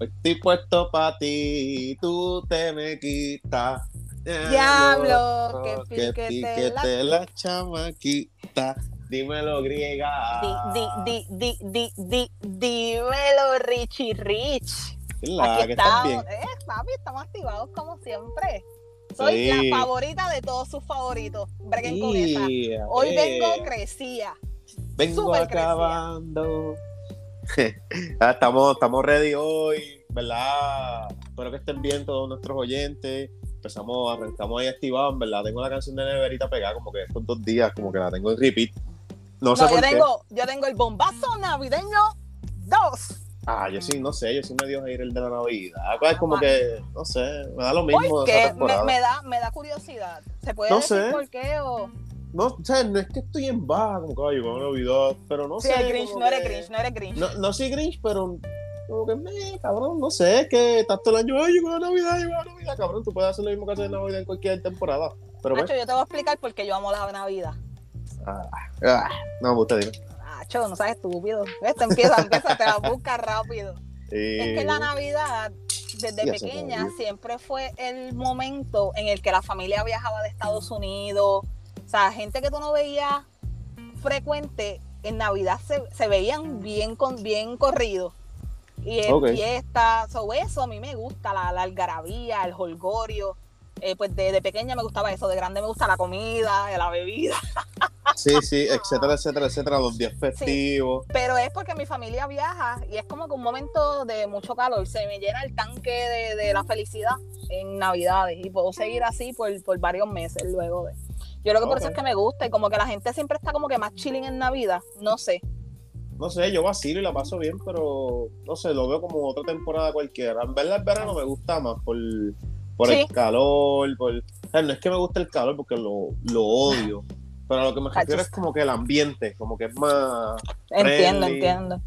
Hoy estoy puesto para ti, tú te me quitas. Diablo, que que piquete piquete la chamaquita. Dímelo, griega. Di, di, di, di, di, dímelo, Richie Rich. La, Aquí que estás bien. estamos, eh, papi, estamos activados como siempre. Soy Sí. la favorita de todos sus favoritos. Breguen con esa. Hoy eh, vengo crecía. Vengo crecida. acabando. estamos, estamos ready hoy, ¿verdad? Espero que estén bien todos nuestros oyentes. Empezamos, arrancamos ahí activados, verdad. Tengo la canción de Neverita pegada como que estos dos días, como que la tengo en repeat. No, No, sé yo por qué. tengo, yo tengo el bombazo navideño 2. Ah, yo sí, no sé, yo sí me dio a ir el de la Navidad. Es como Ah, que, no sé, me da lo mismo esa me, da, me da curiosidad. ¿Se puede No decir sé. por qué? O... No, o sea, no es que estoy en baja, como llegó la Navidad, pero no Sí, sé. Grinch, como no eres que- Grinch, no eres Grinch. No, no soy Grinch, pero como que me, cabrón, no sé, es que estás todo el año, ay, llegó la Navidad, llegó la Navidad, cabrón, tú puedes hacer lo mismo que hacer en Navidad en cualquier temporada. Pero pues, Nacho, yo te voy a explicar por qué yo amo la Navidad. ah, ah, no me gusta, dime. Nacho, no sabes estúpido. Esto empieza, empieza, te la buscas rápido. Es que la Navidad, desde pequeña, siempre fue el momento en el que la familia viajaba de Estados Unidos. O sea, gente que tú no veías frecuente, en Navidad se, se veían bien, con, bien corridos. Y en fiestas, sobre eso a mí me gusta, la, la algarabía, el holgorio. Eh, pues de, de pequeña me gustaba eso, de grande me gusta la comida, la bebida. Sí, sí, etcétera, etcétera, etcétera, los días festivos. Pero es porque mi familia viaja y es como que un momento de mucho calor. Se me llena el tanque de, de la felicidad en Navidades y puedo seguir así por, por varios meses luego de. Yo creo que por eso es que me gusta y como que la gente siempre está como que más chilling en Navidad. No sé. No sé, yo vacilo y la paso bien, pero no sé, lo veo como otra temporada cualquiera. En verdad el verano me gusta más por, por Sí. el calor, por... o sea, no es que me guste el calor porque lo, lo odio, pero a lo que me refiero es como que el ambiente, como que es más... Entiendo, Friendly. entiendo.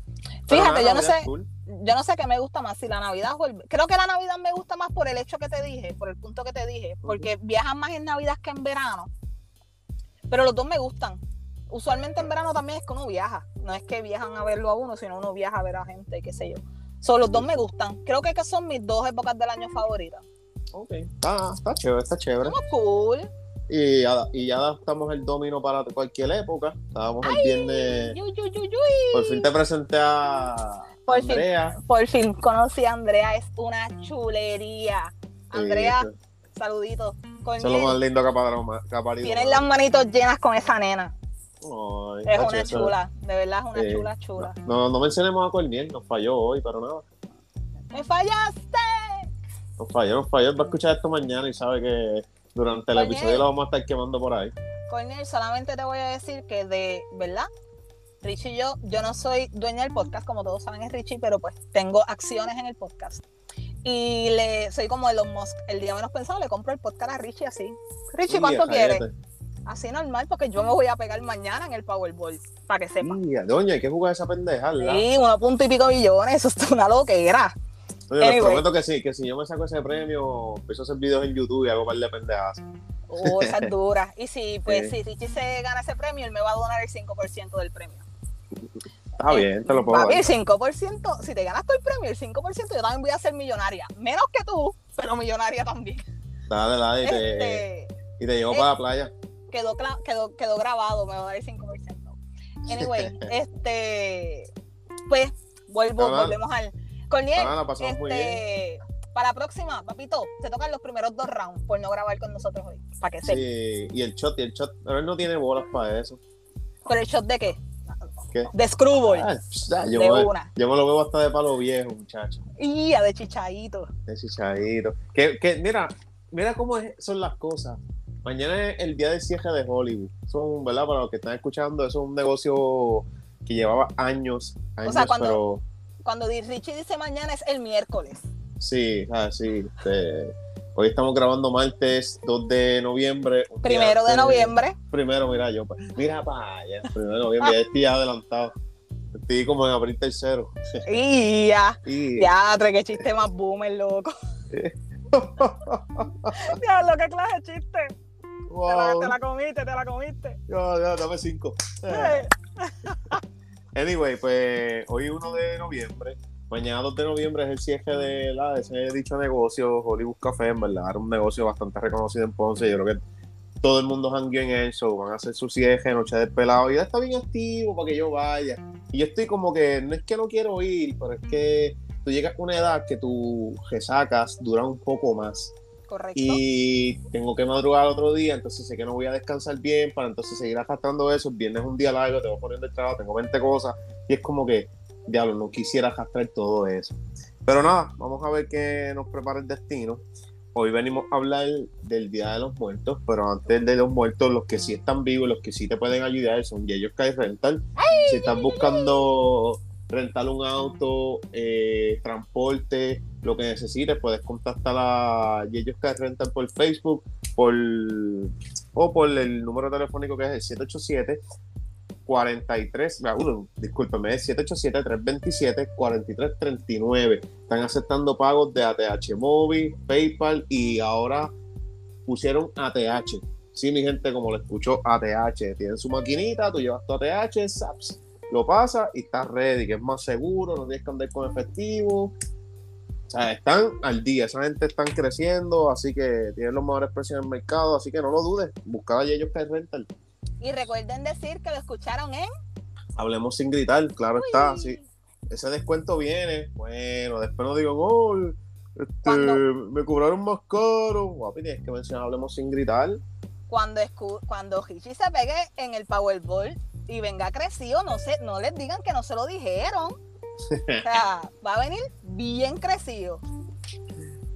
Pero Fíjate, yo no sé, cool. yo no sé qué me gusta más, si la Navidad o el... Creo que la Navidad me gusta más por el hecho que te dije, por el punto que te dije, porque viajan más en Navidad que en verano. Pero los dos me gustan. Usualmente en verano también es que uno viaja. No es que viajan a verlo a uno, sino uno viaja a ver a gente, qué sé yo. Son los dos me gustan. Creo que, que son mis dos épocas del año favoritas. Ok, ah, está chévere, está chévere. Somos cool. Y ya, y ya adaptamos el domino para cualquier época. Estábamos el viernes... Por fin te presenté a Por fin. Andrea. Por fin conocí a Andrea, es una chulería. Andrea, Sí, saluditos. Eso es lo más Corniel, lindo que ha parido- tienen las manitos llenas con esa nena. Ay, Es una eso- chula, de verdad es una Sí. chula, chula. No, no mencionemos a Corniel, nos falló hoy, pero nada. ¡Me fallaste! Nos falló, nos falló. Va a escuchar esto mañana y sabe que durante el Corniel. episodio lo vamos a estar quemando por ahí. Cornel, solamente te voy a decir que de verdad, Richie y yo, yo no soy dueña del podcast, como todos saben es Richie, pero pues tengo acciones en el podcast. Y le soy como Elon Musk, el día menos pensado le compro el podcast a Richie así. Richie, ¿cuánto Ya, quieres? cállate. Así normal, porque yo me voy a pegar mañana en el Powerball, para que sepa. Ya, Doña, hay que jugar esa pendeja, ¿verdad? Sí, uno punto y pico billones, eso es una loquera. Oye, les Anyway. prometo que sí, que si yo me saco ese premio, empiezo a hacer videos en YouTube y hago un par de pendejas. Oh, esa es dura. Y si, pues, Sí. si Richie se gana ese premio, él me va a donar el 5% del premio. Está bien, te lo puedo Papi, dar. el 5%, si te ganas tú el premio, el 5%, yo también voy a ser millonaria. Menos que tú, pero millonaria también. Dale, dale, y te, Este, y te llevo eh, para la playa. quedó, quedó, quedó grabado, me va a dar el 5%. Anyway, este, pues, vuelvo, volvemos al... Corniel, este, para la próxima, papito, te tocan los primeros dos rounds por no grabar con nosotros hoy, para que sepas. Sí, y el shot, y el shot. Pero él no tiene bolas para eso. ¿Pero el shot de qué? ¿Qué? De Screwball, Ah, ah, yo, de me, una. yo me lo veo hasta de palo viejo, muchacho. Y de chichadito. De chichadito. Que, que, mira, mira cómo es- son las cosas. Mañana es el día de cierre de Hollywood. Son, ¿verdad? Para los que están escuchando, eso es un negocio que llevaba años, años, sea, cuando- pero Cuando Richie dice mañana es el miércoles. sí, ah, sí. este, hoy estamos grabando martes 2 de noviembre. Primero de noviembre. Primero, mira yo, pa- mira para allá, primero de noviembre, ya estoy adelantado. Estoy como en abril tercero. Y ya. Y, Ya, que chiste más boomer, loco. Ya, lo que clase de chiste. Te, la, wow, te la comiste, te la comiste. ya, ya, dame cinco. Eh, Anyway, pues hoy 1 de noviembre mañana 2 de noviembre es el cierre de, la, de ese dicho negocio, Hollywood Café, en verdad, era un negocio bastante reconocido en Ponce. Yo creo que todo el mundo jangueó en eso, van a hacer su cierre, noche de pelado, y ya está bien activo para que yo vaya. Y yo estoy como que, no es que no quiero ir, pero es que tú llegas a una edad que tu resacas dura un poco más. Correcto. Y tengo que madrugar otro día, entonces sé que no voy a descansar bien para entonces seguir arrastrando eso. El viernes es un día largo, tengo poniendo el trabajo, tengo 20 cosas, y es como que, diablo, no quisiera arrastrar todo eso. Pero nada, vamos a ver qué nos prepara el destino. Hoy venimos a hablar del Día de los Muertos, pero antes de los muertos, los que sí están vivos, los que sí te pueden ayudar son Yellow Sky Rental. Si estás buscando rentar un auto, eh, transporte, lo que necesites, puedes contactar a Yellow Sky Rental por Facebook por, o por el número telefónico que es el 787 43, uh, discúlpeme, es 787-327-4339. Están aceptando pagos de ATH Móvil, PayPal y ahora pusieron ATH. Sí, mi gente, como lo escuchó, ATH. Tienen su maquinita, tú llevas tu ATH, SAPS, lo pasas y estás ready, que es más seguro, no tienes que andar con efectivo. O sea, están al día, esa gente están creciendo, así que tienen los mejores precios en el mercado, así que no lo dudes, buscad a ellos que rental. Y recuerden decir que lo escucharon en. Hablemos sin gritar, claro está. Sí. Ese descuento viene. Bueno, después no digo, oh, este, me cobraron más caro. Guapi, tienes que mencionar Hablemos sin gritar. Cuando, cuando Richie se pegue en el Powerball y venga crecido, no, se, no les digan que no se lo dijeron. o sea, va a venir bien crecido.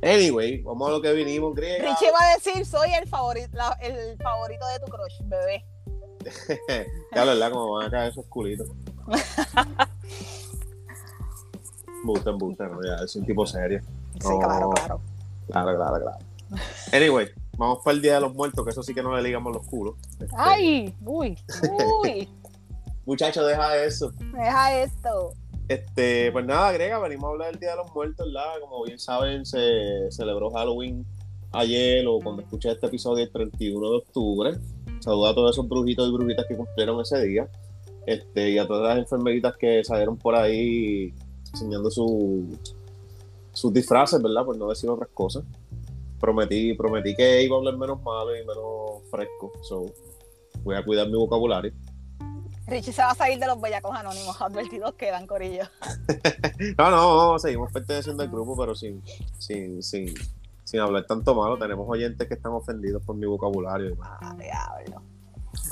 Anyway, vamos a lo que vinimos, griega. Richie va a decir, soy el favorito, el favorito de tu crush, bebé. ya la verdad, como van a caer esos culitos. Busten, ¿no? ya es un tipo serio. Sí, claro, claro. Claro, claro, claro. Anyway, vamos para el Día de los Muertos, que eso sí que no le ligamos los culos. Este... ¡Ay! ¡Uy! ¡Uy! Muchachos, deja eso. Deja esto. Este, pues nada, agrega, venimos a hablar del Día de los Muertos, ¿verdad? Como bien saben, se celebró Halloween ayer o cuando escuché este episodio el 31 de octubre. Saluda a todos esos brujitos y brujitas que cumplieron ese día. Este, y a todas las enfermeritas que salieron por ahí enseñando su, sus disfraces, ¿verdad? Por no decir otras cosas. Prometí, prometí que iba a hablar menos malo y menos fresco. So, voy a cuidar mi vocabulario. Richie se va a salir de los bellacos anónimos, advertidos quedan, Corillo. no, no, seguimos perteneciendo al grupo, pero sin, sin, sin, sin hablar tanto malo, tenemos oyentes que están ofendidos por mi vocabulario. Ah, diablo.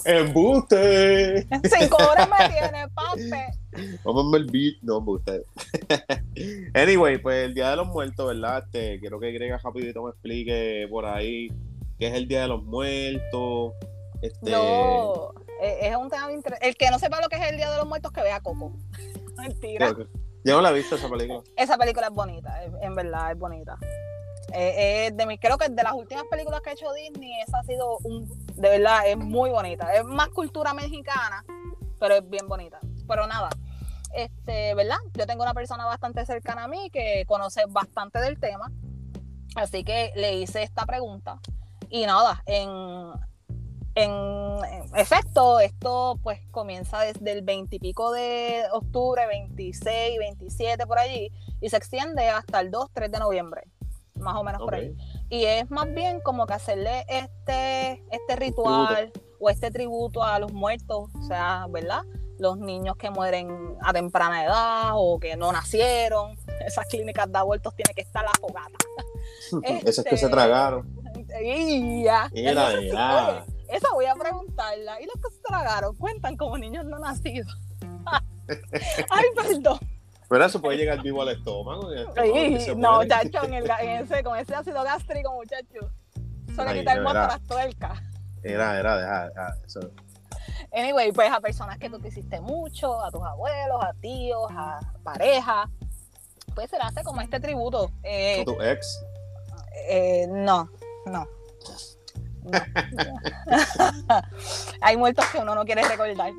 ¡Embuste! Cinco horas me tiene, pape. Vamos a ver el beat, no, embuste. anyway, pues el Día de los Muertos, ¿verdad? Este, quiero que Grega rapidito me explique por ahí qué es el Día de los Muertos. Este... No, e, es un tema El que no sepa lo que es el Día de los Muertos, que vea Coco. Mentira. Yo no la he visto esa película. Esa película es bonita, en verdad es bonita. Eh, eh, de mi, creo que de las últimas películas que ha hecho Disney, esa ha sido un, de verdad, es muy bonita. Es más cultura mexicana, pero es bien bonita. Pero nada, este, ¿verdad? Yo tengo una persona bastante cercana a mí que conoce bastante del tema. Así que le hice esta pregunta. Y nada, en, en efecto, esto pues comienza desde el 20 y pico de octubre, 26, 27 por allí, y se extiende hasta el 2, 3 de noviembre más o menos por ahí. Y es más bien como que hacerle este, este ritual o este tributo a los muertos, o sea, ¿verdad? Los niños que mueren a temprana edad o que no nacieron. Esas clínicas de abortos tienen que estar la fogata. Esas que se este, tragaron. Y ya. esa voy a preguntarla. ¿Y los que se tragaron cuentan como niños no nacidos? Ay, perdón. Pero eso puede llegar vivo al estómago. no, chacho, en, ese, con ese ácido gástrico, muchacho. Solo quitar el motor las tuercas. Era, era, deja, eso. Anyway, pues a personas que tú quisiste mucho, a tus abuelos, a tíos, a pareja, pues se le hace como este tributo. Eh, tu ex? Eh, no, no. Hay muertos que uno no quiere recordar.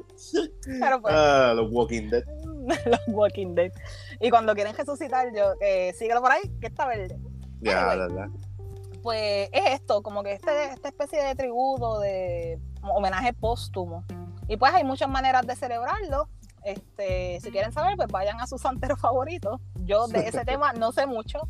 Pero pues, ah, los Walking Dead. los Walking Dead. Y cuando quieren resucitar, yo, eh, síguelo por ahí, que está verde. Ya, verdad. Pues es esto, como que este, esta especie de tributo, de homenaje póstumo. Y pues hay muchas maneras de celebrarlo. Este, si quieren saber, pues vayan a su santero favorito. Yo de ese tema no sé mucho.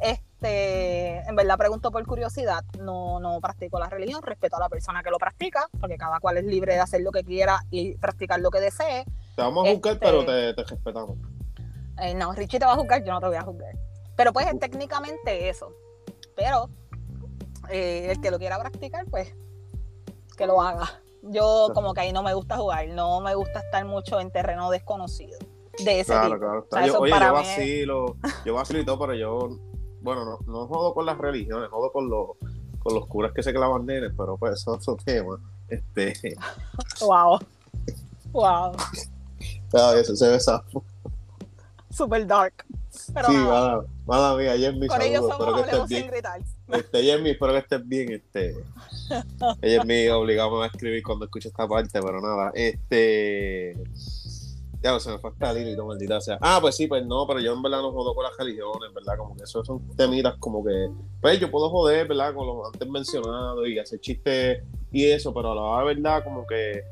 Este, en verdad pregunto por curiosidad, no, no practico la religión, respeto a la persona que lo practica, porque cada cual es libre de hacer lo que quiera y practicar lo que desee. Te vamos a juzgar, Este- pero te, te respetamos. Eh, no, Richie te va a juzgar, yo no te voy a juzgar. Pero pues es técnicamente eso. Pero eh, el que lo quiera practicar, pues que lo haga. Yo como que ahí no me gusta jugar, no me gusta estar mucho en terreno desconocido. De ese Claro, tipo. claro. O sea, Yo- oye, yo es- vacilo, yo vacilo y todo, pero yo, bueno, no, no jodo con las religiones, jodo con los, con los curas que se clavan nenes, pero pues eso es otro tema. Este, Wow. Wow. cada vez se ve sapo. Super dark. Pero Sí, nada, mala, mía, Jeremy, saludos, espero que estés bien. gritar. Este, Jeremy, espero que estés bien. Este, Jeremy, obligado a escribir cuando escuche esta parte, pero nada. Este, ya no se me fue hasta Lili, no maldita sea. Ah, pues sí, pues no, pero yo en verdad no jodo con las religiones, ¿verdad? Como que eso son temitas como que, pues yo puedo joder, ¿verdad? Con lo antes mencionado y hacer chistes y eso, pero a la hora de verdad, como que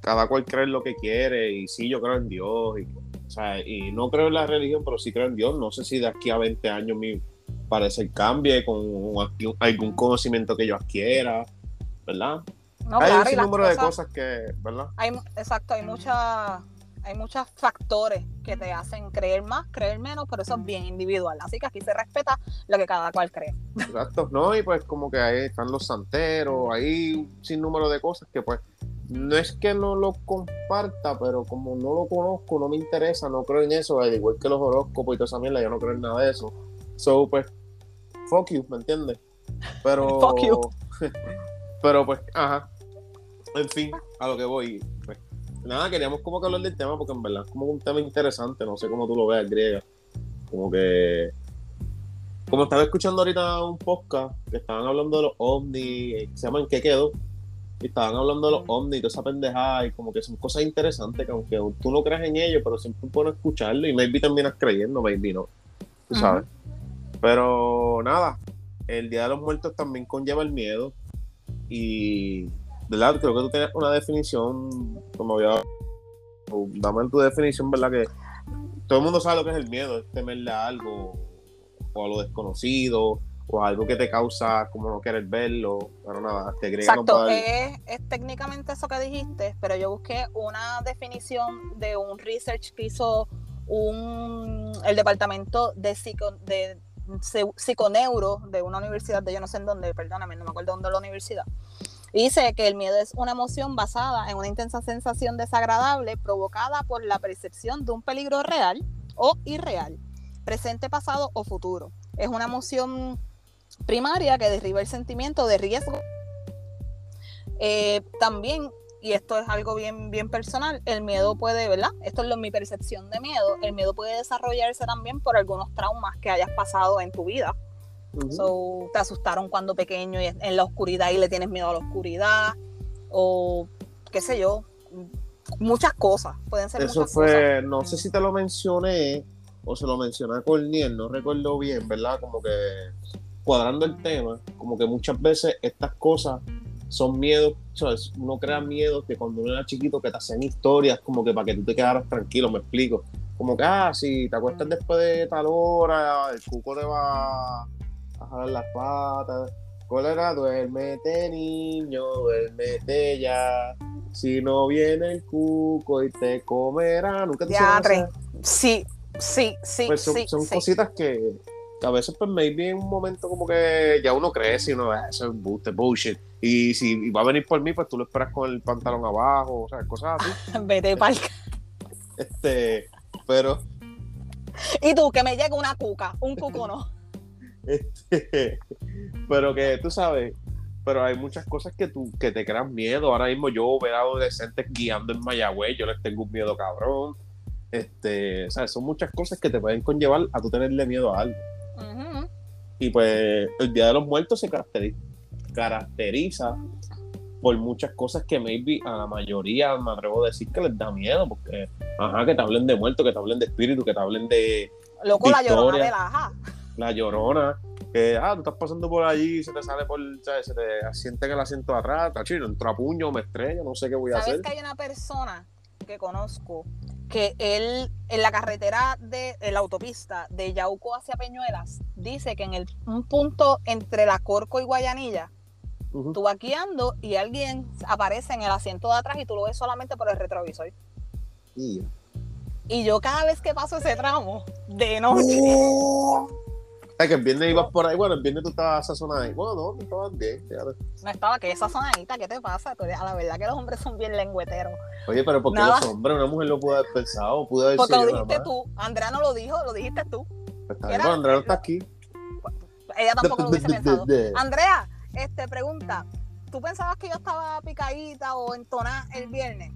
cada cual cree lo que quiere y sí, yo creo en Dios y, o sea, y no creo en la religión, pero sí creo en Dios. No sé si de aquí a 20 años mi parecer cambie con algún conocimiento que yo adquiera, ¿verdad? No, hay claro, un número de cosas- que, ¿verdad? Hay, exacto, hay muchas hay muchos factores que te hacen creer más, creer menos, pero eso es bien individual. Así que aquí se respeta lo que cada cual cree. Exacto, ¿no? Y pues como que ahí están los santeros, hay un sinnúmero de cosas que pues no es que no lo comparta, pero como no lo conozco, no me interesa, no creo en eso, al igual que los horóscopos y toda esa mierda, yo no creo en nada de eso. So, pues, fuck you, ¿me entiendes? Pero... Fuck you. pero pues, ajá. En fin, a lo que voy. Pues, nada, queríamos como que hablar del tema porque en verdad es como un tema interesante, no sé cómo tú lo veas, griega. Como que como estaba escuchando ahorita un podcast que estaban hablando de los ovnis, eh, se llaman ¿Qué quedó? Y estaban hablando de los ovnis y toda esa pendejada, y como que son cosas interesantes que aunque tú no creas en ellos, pero siempre es bueno escucharlo y maybe terminas creyendo, maybe no. Tú sabes. Pero nada, el Día de los Muertos también conlleva el miedo. Y, ¿verdad? Creo que tú tienes una definición, como había. Dame tu definición, ¿verdad? Que todo el mundo sabe lo que es el miedo, es temerle a algo o a lo desconocido o a algo que te causa como no querer verlo. Pero nada, te agrega Exacto, es, es técnicamente eso que dijiste, pero yo busqué una definición de un research que hizo un, el departamento de, psico, de psi- psiconeuro de una universidad de yo no sé en dónde, perdóname, no me acuerdo dónde es la universidad. Dice que el miedo es una emoción basada en una intensa sensación desagradable provocada por la percepción de un peligro real o irreal, presente, pasado o futuro. Es una emoción primaria que derriba el sentimiento de riesgo eh, también, y esto es algo bien, bien personal, el miedo puede, ¿verdad? Esto es lo, mi percepción de miedo. El miedo puede desarrollarse también por algunos traumas que hayas pasado en tu vida. Ujú. So, te asustaron cuando pequeño y en la oscuridad y le tienes miedo a la oscuridad. O qué sé yo. Muchas cosas. Pueden ser Eso muchas cosas. fue, no sé si te lo mencioné o se lo mencioné a Corniel, no recuerdo bien, ¿verdad? Como que cuadrando el tema, como que muchas veces estas cosas son miedos, ¿sabes? Uno crea miedos que cuando uno era chiquito que te hacían historias como que para que tú te quedaras tranquilo, me explico. Como que, ah, si te acuestas después de tal hora, el cuco te va a jalar las patas. Cólera, duérmete niño, duérmete ya. Si no viene el cuco y te comerá, nunca te esa- Sí, sí, sí, Pues son, sí, son sí. cositas que, que a veces, pues, maybe en un momento como que ya uno crece y uno, "Ah, eso es bullshit. Y si va a venir por mí, pues tú lo esperas con el pantalón abajo, o sea, cosas así. Vete pa'l Este, pero, Y tú, que me llegue una cuca, un cuco no. Este, pero que tú sabes, pero hay muchas cosas que tú, que te crean miedo. Ahora mismo yo ver a adolescentes guiando en Mayagüez, yo les tengo un miedo cabrón. Este, sea, son muchas cosas que te pueden conllevar a tú tenerle miedo a algo. Y pues el Día de los Muertos se caracteriza, caracteriza por muchas cosas que maybe a la mayoría me atrevo a decir que les da miedo, porque, ajá, que te hablen de muertos, que te hablen de espíritu, que te hablen de Loco, la llorona de la aja. La llorona, que, ah, tú estás pasando por allí y se te sale por, ¿sabes? se te asienta en el asiento de atrás, tachino, entro a puño, me estrello, no sé qué voy a ¿Sabes hacer. que hay una persona que conozco que él en la carretera de en la autopista de Yauco hacia Peñuelas dice que en el, un punto entre la Corco y Guayanilla Ujú. tú vas guiando y alguien aparece en el asiento de atrás y tú lo ves solamente por el retrovisor. Y- Y yo cada vez que paso ese tramo de noche, Ay, que el viernes ibas por ahí, bueno, el viernes tú estabas sazonada ahí. Bueno, no, tú estabas bien, fíjate. no estaba que esa sonadita, ¿qué te pasa? Tú a la verdad que los hombres son bien lengüeteros. Oye, pero ¿por qué Nada. los hombres? Una mujer lo pudo haber pensado, pudo haber Porque lo sido dijiste tú, Andrea no lo dijo, lo dijiste tú. Pues está bien, pero Andrea no está aquí. Ella tampoco lo hubiese pensado. Andrea, este pregunta, ¿tú pensabas que yo estaba picadita o entonada el viernes?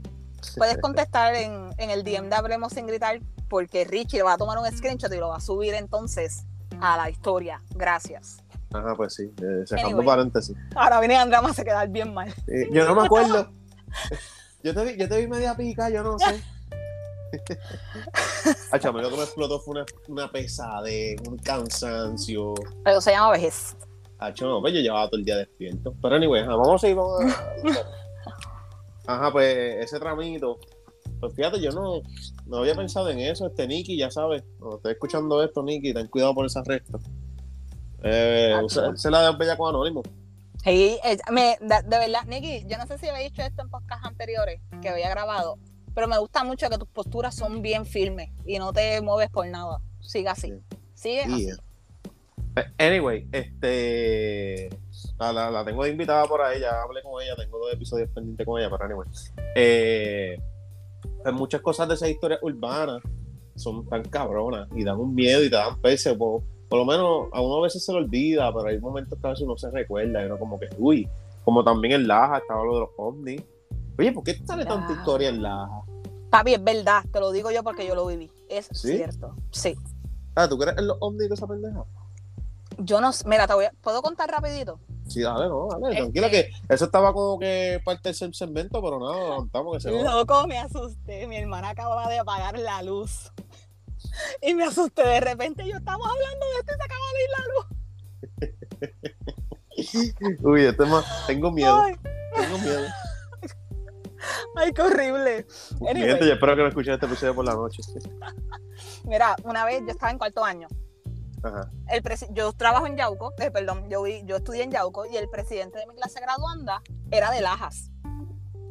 Puedes contestar en, en el DM de Hablemos sin gritar porque Richie le va a tomar un screenshot y lo va a subir entonces a la historia. Gracias. Ajá, pues sí, eh, cerrando Anyway. paréntesis. Ahora viene Andrea, me hace quedar bien mal. Eh, yo no me acuerdo. Yo te vi, yo te vi media pica, yo no sé. Hacho, a mí lo que me explotó fue una, una pesadez, un cansancio. Eso se llama vejez. Hacho, no, pues yo llevaba todo el día despierto. Pero anyway, vamos a ir, vamos a... Ajá, pues ese tramito. Pues fíjate, yo no, no había pensado en eso. Este Nicky, ya sabes, cuando estés escuchando esto, Nicky, ten cuidado por esa recta. Eh, Hacho. usa- se la de Bella con Anónimo. Sí, eh, de, de verdad, Nicky, yo no sé si había dicho esto en podcasts anteriores que había grabado, pero me gusta mucho que tus posturas son bien firmes y no te mueves por nada. Sigue así. Sigue así. Yeah. Eh, Anyway, este. La, la- la tengo invitada por ahí, ya hablé con ella, tengo dos episodios pendientes con ella, pero anyway. Eh, pues muchas cosas de esas historias urbanas son tan cabronas y dan un miedo y te dan peso. Por, por lo menos a uno a veces se lo olvida, pero hay momentos que a veces uno se recuerda y uno como que, uy, como también en Laja estaba lo de los ovnis. Oye, ¿por qué sale tanta historia en Laja? Papi, es verdad, te lo digo yo porque yo lo viví. Es ¿Sí? cierto. Sí. Ah, ¿tú crees en los ovnis de esa pendeja? Yo no sé, mira, te voy a- ¿puedo contar rapidito? Sí, dale, no, dale, tranquila que eso estaba como que parte del se- segmento, pero nada, levantamos que se va. Loco, me asusté. Mi hermana acababa de apagar la luz. Y me asusté de repente. Yo estamos hablando de esto y se acaba de ir la luz. Uy, este más, tengo miedo, Ay, tengo miedo. ay, qué horrible. Mi Anyway. gente, yo espero que no escuchen este episodio por la noche. Mira, una vez yo estaba en cuarto año. Ajá. El yo trabajo en Yauco, eh, perdón, yo, vi- yo estudié en Yauco y el presidente de mi clase graduanda era de Lajas.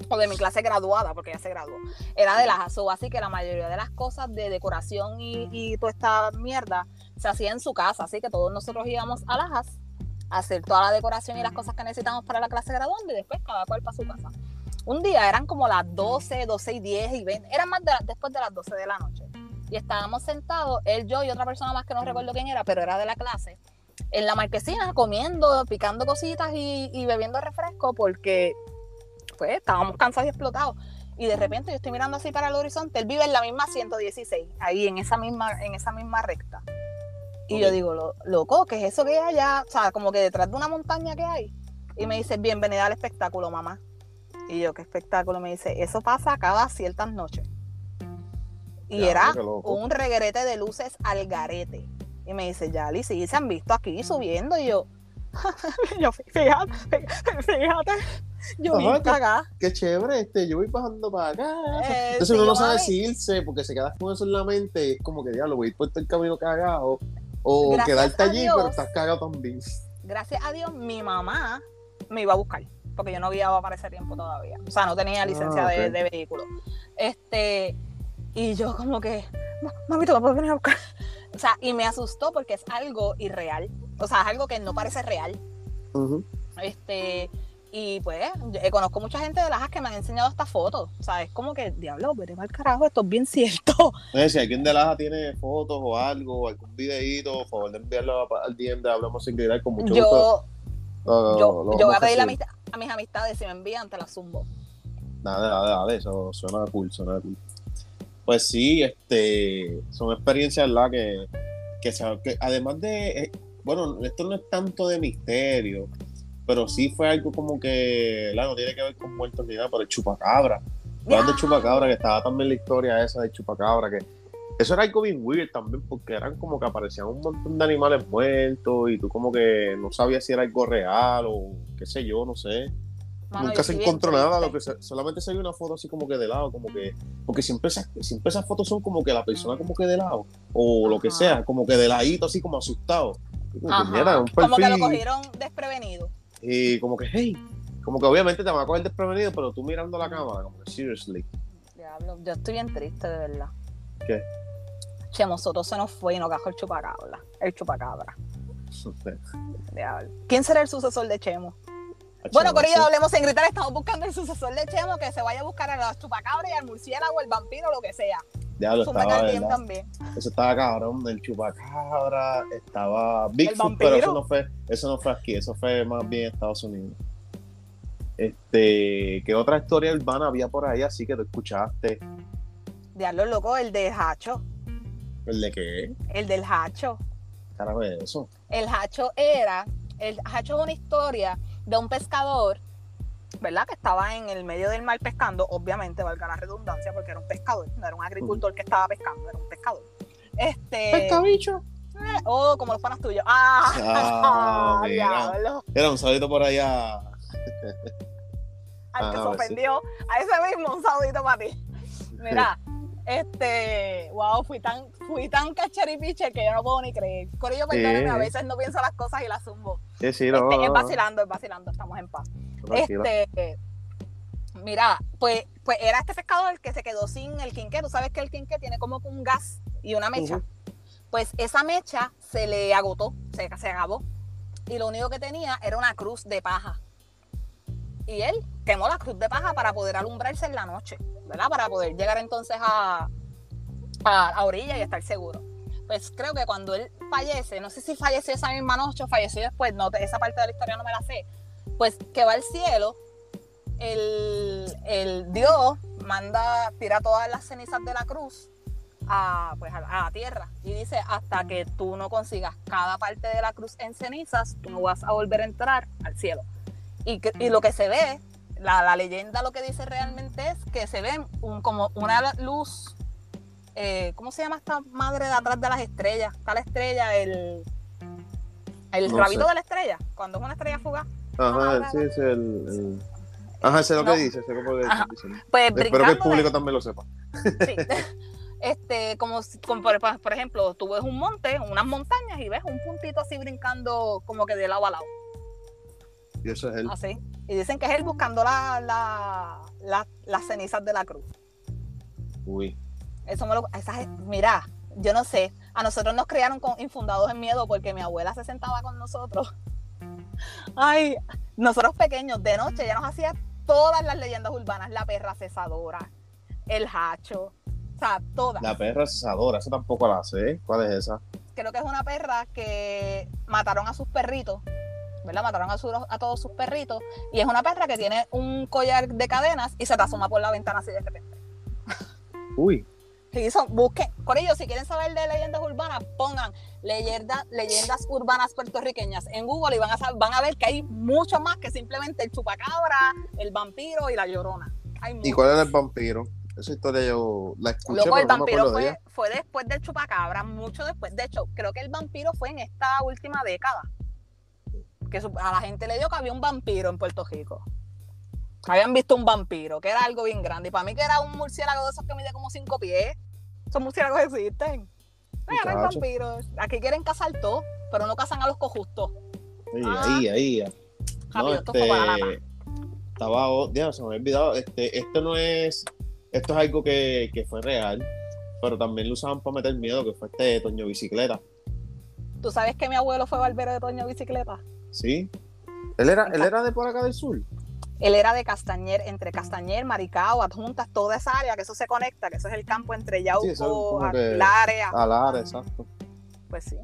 O de mi clase graduada, porque ya se graduó. Era de Lajas. O así que la mayoría de las cosas de decoración y, y toda esta mierda se hacía en su casa. Así que todos nosotros íbamos a Lajas a hacer toda la decoración y las cosas que necesitamos para la clase graduanda y después cada cual para su casa. Un día eran como las 12, 12 y 10 y 20, eran más de después de las 12 de la noche. Y estábamos sentados, él, yo y otra persona más que no recuerdo quién era, pero era de la clase, en la marquesina comiendo, picando cositas y, y bebiendo refresco porque pues estábamos cansados y explotados. Y de repente yo estoy mirando así para el horizonte, él vive en la misma 116, ahí en esa misma, en esa misma recta. Y yo digo, "Lo- loco, ¿qué es eso que hay allá? O sea, como que detrás de una montaña que hay. Y me dice, bienvenida al espectáculo, mamá. Y yo, ¿qué espectáculo? Me dice, eso pasa cada ciertas noches. Y Ya, era un reguerete de luces al garete. Y me dice, Yali, sí, se han visto aquí subiendo. Y yo, yo fíjate, fíjate, yo bien que- cagada. Qué chévere, este, yo voy bajando para acá. Eh, Entonces sí, uno no yo, sabe si irse porque se quedas con eso en la mente. Es como que diablo, voy a ir por todo el camino cagado. O Gracias quedarte allí, Dios. pero estás cagado también. Gracias a Dios, mi mamá me iba a buscar. Porque yo no guiaba para ese tiempo todavía. O sea, no tenía licencia Ah, de, ok. de vehículo. Este, y yo como que, "Ma- mami, tú me puedes venir a buscar. O sea, y me asustó porque es algo irreal. O sea, es algo que no parece real. Este, y pues, yo, eh, conozco mucha gente de Lajas que me han enseñado estas fotos. O sea, es como que, diablo, vete mal carajo, esto es bien cierto. Eh, si alguien de Laja tiene fotos o algo, o algún videito, por favor de enviarlo al DM de Hablamos sin gritar con mucho gusto. Yo, lo- yo, yo voy a pedirle a, mis, a mis amistades si me envían, te las zumbo. Dale, dale, dale, eso suena cool, suena cool. Pues sí, este, son experiencias, ¿verdad? Que, que, se- que además de, eh, bueno, esto no es tanto de misterio, pero sí fue algo como que. No tiene que ver con muertos ni nada, pero el chupacabra. Hablando de chupacabra, que estaba también la historia esa de chupacabra, que eso era algo bien weird también, porque eran como que aparecían un montón de animales muertos y tú como que no sabías si era algo real o qué sé yo, no sé. Mano, Nunca se encontró nada, lo que se- solamente se vio una foto así como que de lado, como que, porque siempre esas, siempre esas fotos son como que la persona como que de lado, o lo que sea, como que de ladito, así como asustado. Como que, Ajá. mira, un Como que lo cogieron desprevenido. y como que, hey, como que obviamente te van a coger desprevenido, pero tú mirando la cámara, como que, seriously. Diablo, yo estoy bien triste, de verdad. ¿Qué? Chemo Soto se nos fue y nos cagó el chupacabra. El chupacabra. Diablo. ¿Quién será el sucesor de Chemo? Bueno, por Corillo, hablemos en gritar. Estamos buscando el sucesor de Chemo que se vaya a buscar a los chupacabras y al murciélago, el vampiro, lo que sea. Diablo, estaba, también. Eso estaba cabrón, el chupacabra, estaba Bigfoot, pero eso no fue, eso no fue aquí, eso fue más bien en Estados Unidos. Este, ¿qué otra historia urbana había por ahí así que tú escuchaste? Diablo, loco, el del hacho. ¿El de qué? El del hacho. Carajo es eso. El hacho era, el hacho es una historia de un pescador, ¿verdad? Que estaba en el medio del mar pescando, obviamente, valga la redundancia, porque era un pescador, no era un agricultor que estaba pescando, era un pescador. Este. Pescabicho. eh, Oh, como los panas tuyos. ¡Ah! Ah, mira. diablo! Era un saludito por allá. Al que Ah, se sí. a ese mismo, un saludito para ti. Mira, este, wow, fui tan, fui tan cacharipiche que yo no puedo ni creer. Corillo, perdóname, a Sí. veces no pienso las cosas y las zumbo. Sí, sí, no, Este, no, es vacilando, es vacilando, estamos en paz. tranquila. Este, mira, pues, pues era este pescador que se quedó sin el quinqué. Tú sabes que el quinqué tiene como un gas y una mecha. Pues esa mecha se le agotó, se, se acabó. Y lo único que tenía era una cruz de paja. Y él quemó la cruz de paja para poder alumbrarse en la noche, ¿verdad? Para poder llegar entonces a, a, a orilla y estar seguro. Pues creo que cuando él fallece, no sé si falleció esa misma noche o falleció después, no, esa parte de la historia no me la sé, pues que va al cielo, el, el Dios manda, tira todas las cenizas de la cruz a, pues, a, la tierra y dice, hasta que tú no consigas cada parte de la cruz en cenizas, tú no vas a volver a entrar al cielo. Y, y lo que se ve, la, la leyenda lo que dice realmente es que se ve un, como una luz, eh, ¿cómo se llama esta madre de atrás de las estrellas? Está la estrella, el, el No rabito sé. de la estrella, cuando es una estrella fugaz. Ajá, sí, es el, el- Ajá, sé lo No. que dice, sé dice. Pues Espero que el de- público también lo sepa. Sí. Este, como, como por, por ejemplo, tú ves un monte, unas montañas y ves un puntito así brincando como que de lado a lado, Y eso es él. así. Y dicen que es él buscando la, la- la- las cenizas de la cruz. Uy. Eso me lo, esas- mira, yo no sé, a nosotros nos criaron con infundados en miedo porque mi abuela se sentaba con nosotros. Ay, nosotros pequeños, de noche ya nos hacía todas las leyendas urbanas, la perra cesadora, el hacho, o sea, todas. La perra cesadora, esa tampoco la sé. ¿Cuál es esa? creo que es una perra que mataron a sus perritos, ¿verdad? Mataron a, su- a todos sus perritos y es una perra que tiene un collar de cadenas y se te asoma por la ventana así de repente. Uy. Y son, busquen, Corillo, si quieren saber de leyendas urbanas, pongan leyenda- leyendas urbanas puertorriqueñas en Google y van a, van a ver que hay mucho más que simplemente el chupacabra, el vampiro y la llorona. Hay ¿Y cuál era el vampiro? Esa historia yo la escuché, Luego el me vampiro de fue, ella. fue después del chupacabra, mucho después. De hecho, creo que el vampiro fue en esta última década. Que a la gente le dio que había un vampiro en Puerto Rico. Habían visto un vampiro, que era algo bien grande. Y para mí que era un murciélago de esos que mide como cinco pies. Esos murciélagos existen. Pero eran vampiros. Aquí quieren cazar todo, pero no cazan a los cojustos. Ahí, Ah. ahí, ahí. No, este, estaba, o- ya, se me había olvidado, este, esto no es, esto es algo que, que fue real, pero también lo usaban para meter miedo, que fue este Toño Bicicleta, ¿Tú sabes que mi abuelo fue barbero de Toño Bicicleta? ¿Sí? Él era, él era de por acá del sur. Él era de Castañer, entre Castañer, Maricao, Adjuntas, toda esa área, que eso se conecta, que eso es el campo entre Yauco, Sí, eso es como que- Lares, A Lara, exacto. pues sí.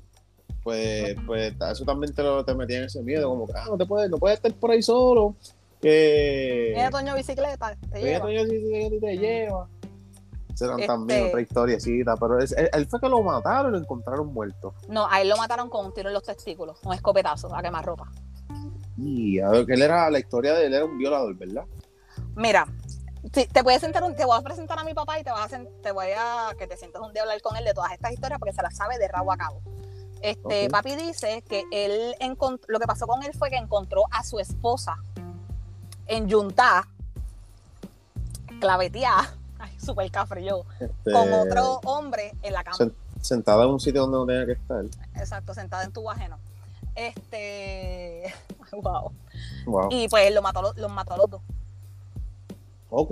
Pues, pues eso también te, lo, te metían ese miedo, como que, ah, no te puedes, no puedes estar por ahí solo, que... Viene Toño Bicicleta, te lleva. Toño Bicicleta te lleva. Esa era Este- también otra historiecita, pero es- él, él fue que lo mataron y lo encontraron muerto. No, a él lo mataron con un tiro en los testículos, un escopetazo, a quemar ropa. Y a ver, que él era, la historia de él era un violador, ¿verdad? Mira, si te voy a sentar un- te voy a presentar a mi papá y te vas a sen- te voy a que te sientes un día a hablar con él de todas estas historias porque se las sabe de rabo a cabo. Este, papi dice que él lo que pasó con él fue que encontró a su esposa en Yuntá, claveteada, ay, súper cafre yo, Este, con otro hombre en la cama. sen- sentada en un sitio donde no tenía que estar. Exacto, sentada en tu ajeno. Este, wow. Wow. Y pues lo mató, a los- mató a los dos. ok.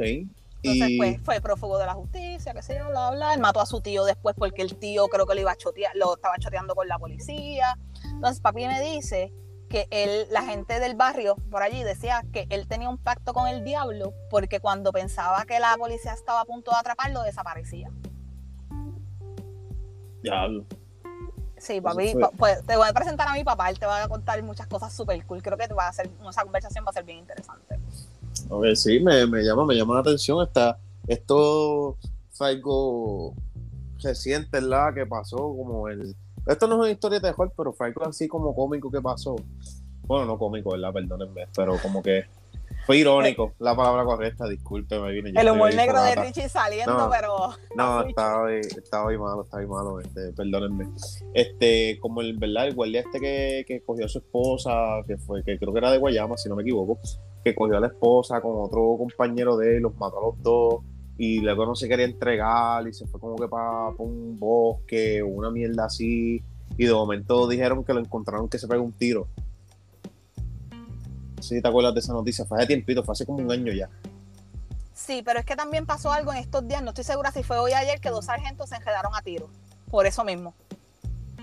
Entonces, Y pues, fue prófugo de la justicia, qué sé yo, bla, bla. Él mató a su tío después porque el tío creo que lo iba a chotear, lo estaba choteando con la policía. Entonces, papi me dice que él, la gente del barrio por allí decía que él tenía un pacto con el diablo porque cuando pensaba que la policía estaba a punto de atraparlo, desaparecía. diablo. Sí, papi, pues, te voy a presentar a mi papá, él te va a contar muchas cosas súper cool. Creo que te va a hacer, esa conversación va a ser bien interesante. Ok, sí, me, me llama, me llama la atención. Está, esto fue algo reciente, ¿verdad? Que pasó como el. Esto no es una historia de horror, pero fue algo así como cómico que pasó. Bueno, no cómico, ¿verdad? Perdónenme, pero como que fue irónico, la palabra correcta, discúlpeme. Vine, yo El humor negro de. Richie saliendo, No. pero No, estaba estaba ahí malo, estaba ahí malo, este, perdónenme. Este, como el verdad, el guardia este que, que cogió a su esposa, que fue, que creo que era de Guayama, si no me equivoco, que cogió a la esposa con otro compañero de él, los mató a los dos, y luego no se quería entregar, y se fue como que para un bosque, o una mierda así, y de momento dijeron que lo encontraron que se pegó un tiro. Si te acuerdas de esa noticia, fue hace tiempito, fue hace como un año ya. Sí, pero es que también pasó algo en estos días, no estoy segura si fue hoy o ayer, que dos sargentos se enredaron a tiro. Por eso mismo.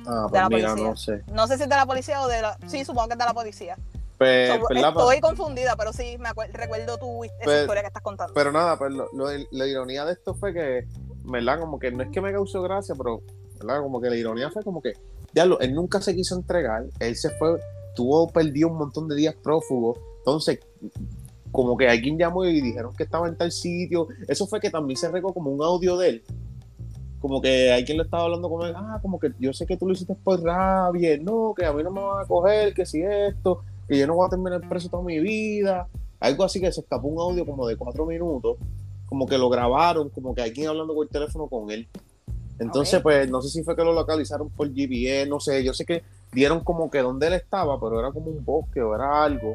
Ah, De pues la mira, policía. no sé. No sé si es de la policía o de la... Sí, supongo que es de la policía. Pues, So, ¿verdad? estoy confundida, pero sí, me recuerdo tu esa Pues- historia que estás contando. Pero nada, pues lo- lo- la ironía de esto fue que, ¿verdad? Como que no es que me causó gracia, pero, ¿verdad? Como que la ironía fue como que, diablo, él nunca se quiso entregar, él se fue, tuvo perdido un montón de días prófugo, entonces, como que alguien llamó y dijeron que estaba en tal sitio, eso fue que también se regó como un audio de él, como que alguien le estaba hablando con él, ah, como que yo sé que tú lo hiciste por rabia, no, que a mí no me van a coger, que si esto, que yo no voy a terminar preso toda mi vida, algo así que se escapó un audio como de cuatro minutos, como que lo grabaron, como que alguien hablando por teléfono con él. Entonces, pues, no sé si fue que lo localizaron por GPS, no sé, yo sé que dieron como que donde él estaba, pero era como un bosque o era algo.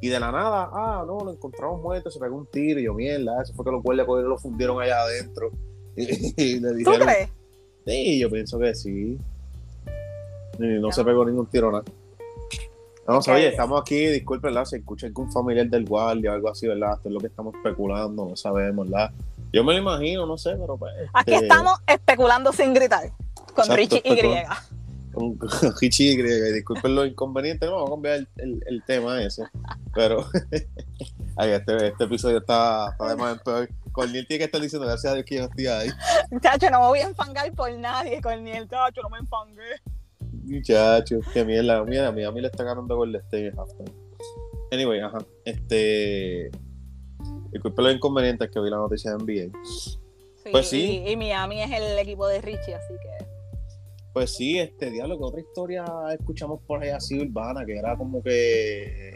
Y de la nada, ah, no, lo encontramos muerto, se pegó un tiro y yo, mierda, eso fue que los guardias lo fundieron allá adentro. Y, le ¿Tú crees? sí, yo pienso que sí. Y no se pegó ningún tiro nada. Vamos, Ok. oye, estamos aquí, disculpen, ¿verdad? Si escucha algún familiar del guardia o algo así, ¿verdad? Esto es lo que estamos especulando, no sabemos, ¿verdad? Yo me lo imagino, no sé, pero pues. Aquí este, estamos especulando sin gritar. Con Exacto, Richie Y. Con, con Hichi Y, disculpen lo inconveniente, no, vamos a cambiar el, el- el tema ese. Pero, ay, este, este episodio está, está de más en peor. Corniel tiene que estar diciendo, gracias a Dios que yo no estoy ahí. Chacho, no me voy a enfangar por nadie con ni el chacho, no me enfangué. Muchachos, qué mierda. Mira, mí le está ganando State en halftime. Anyway, ajá. Este. Disculpen los inconvenientes que vi la noticia de NBA. Sí, Pues sí. Y, y Miami es el equipo de Richie, así que. Pues sí, este diablo, que otra historia escuchamos por ahí así urbana, que era como que.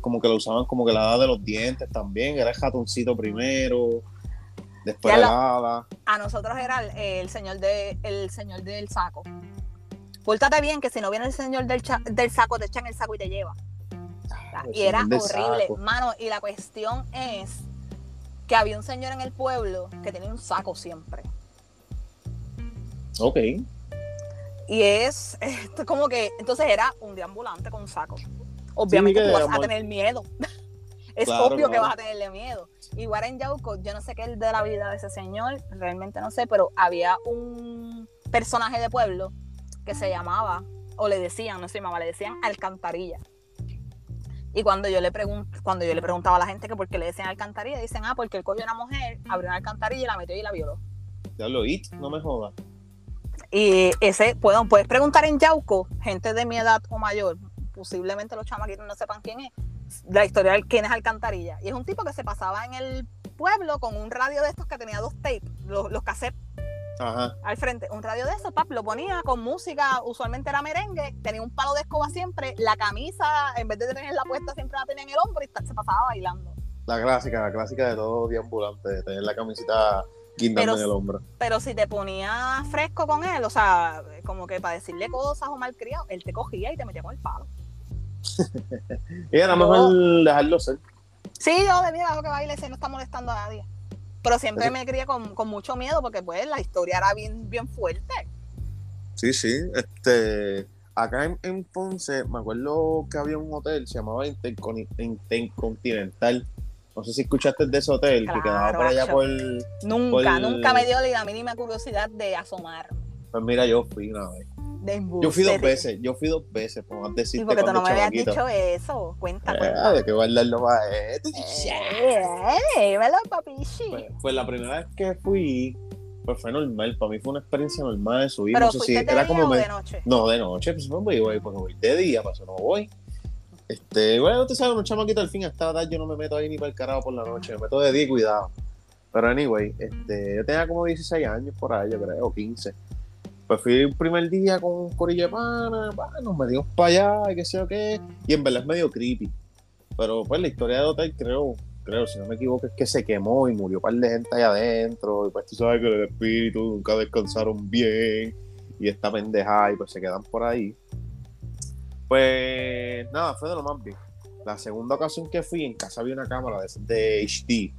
Como que lo usaban como que la hada de los dientes también. Era el jatoncito primero. Después Ya el lo- hada. A nosotros era el, el señor de el señor del saco. Pórtate bien, que si no viene el señor del, cha- del saco, te echan el saco y te lleva. el y era señor del horrible. saco. Mano, y la cuestión es que había un señor en el pueblo que tenía un saco siempre. Ok. Y es, como que, entonces era un deambulante con un saco. Obviamente tú vas a tener miedo. es Claro, obvio que vas a tenerle miedo. Igual en Yauco, yo no sé qué es de la vida de ese señor, realmente no sé, pero había un personaje de pueblo que se llamaba, o le decían, no se llamaba, le decían Alcantarilla. Y cuando yo le cuando yo le preguntaba a la gente que por qué le decían alcantarilla, dicen, ah, porque él cogió una mujer, abrió una alcantarilla y la metió y la violó. Diablo, It, no me jodas. Y ese, puedo, puedes preguntar en Yauco, gente de mi edad o mayor, posiblemente los chamaquitos no sepan quién es, la historia de quién es Alcantarilla. Y es un tipo que se pasaba en el pueblo con un radio de estos que tenía dos tapes, los, los cassettes Ajá. al frente. Un radio de esos, pap, lo ponía con música, usualmente era merengue, tenía un palo de escoba siempre, la camisa, en vez de tenerla puesta, siempre la tenía en el hombro y se pasaba bailando. La clásica, la clásica de todo deambulante, de tener la camisita guindando Pero- en el hombro. Pero si te ponía fresco con él, o sea, como que para decirle cosas o malcriado, él te cogía y te metía con el palo. y era mejor dejarlo ser. Sí, yo de mí dejo que baile si no está molestando a nadie. Pero siempre me crié con, con mucho miedo porque pues la historia era bien, bien fuerte. Sí, sí. Este, acá en, en Ponce, me acuerdo que había un hotel, se llamaba Intercon- Intercontinental. No sé si escuchaste de ese hotel, que Claro, quedaba por allá por... Nunca, Pues- nunca me dio la mínima curiosidad de asomar. Pues mira, yo fui una vez. De Yo fui dos veces, yo fui dos veces, por más ¿Y decirte por qué tú no me habías dicho eso? Cuenta, Eh, hay que guardarlo más. eh. Eh, papichi. Pues, pues la primera vez que fui, pues fue normal. Para mí fue una experiencia normal de subir. Pero no sé si de era día como o me- de noche. No, de noche, pues pues, voy, voy, pues voy de día, eso no voy. Este, bueno, tú sabes, un chamaquito al fin hasta tarde yo no me meto ahí ni para el carajo por la noche, me meto de día y cuidado. Pero anyway, este, yo tenía como 16 años por ahí, yo creo, o 15. Pues fui el primer día con un corillo de pana, pa, nos metimos para allá y qué sé yo qué, y en verdad es medio creepy. Pero pues la historia del hotel creo, creo, si no me equivoco, es que se quemó y murió un par de gente allá adentro, y pues tú sabes que los espíritus nunca descansaron bien, y esta pendeja y pues se quedan por ahí. Pues nada, fue de lo más bien. La segunda ocasión que fui, en casa había una cámara de, de HD.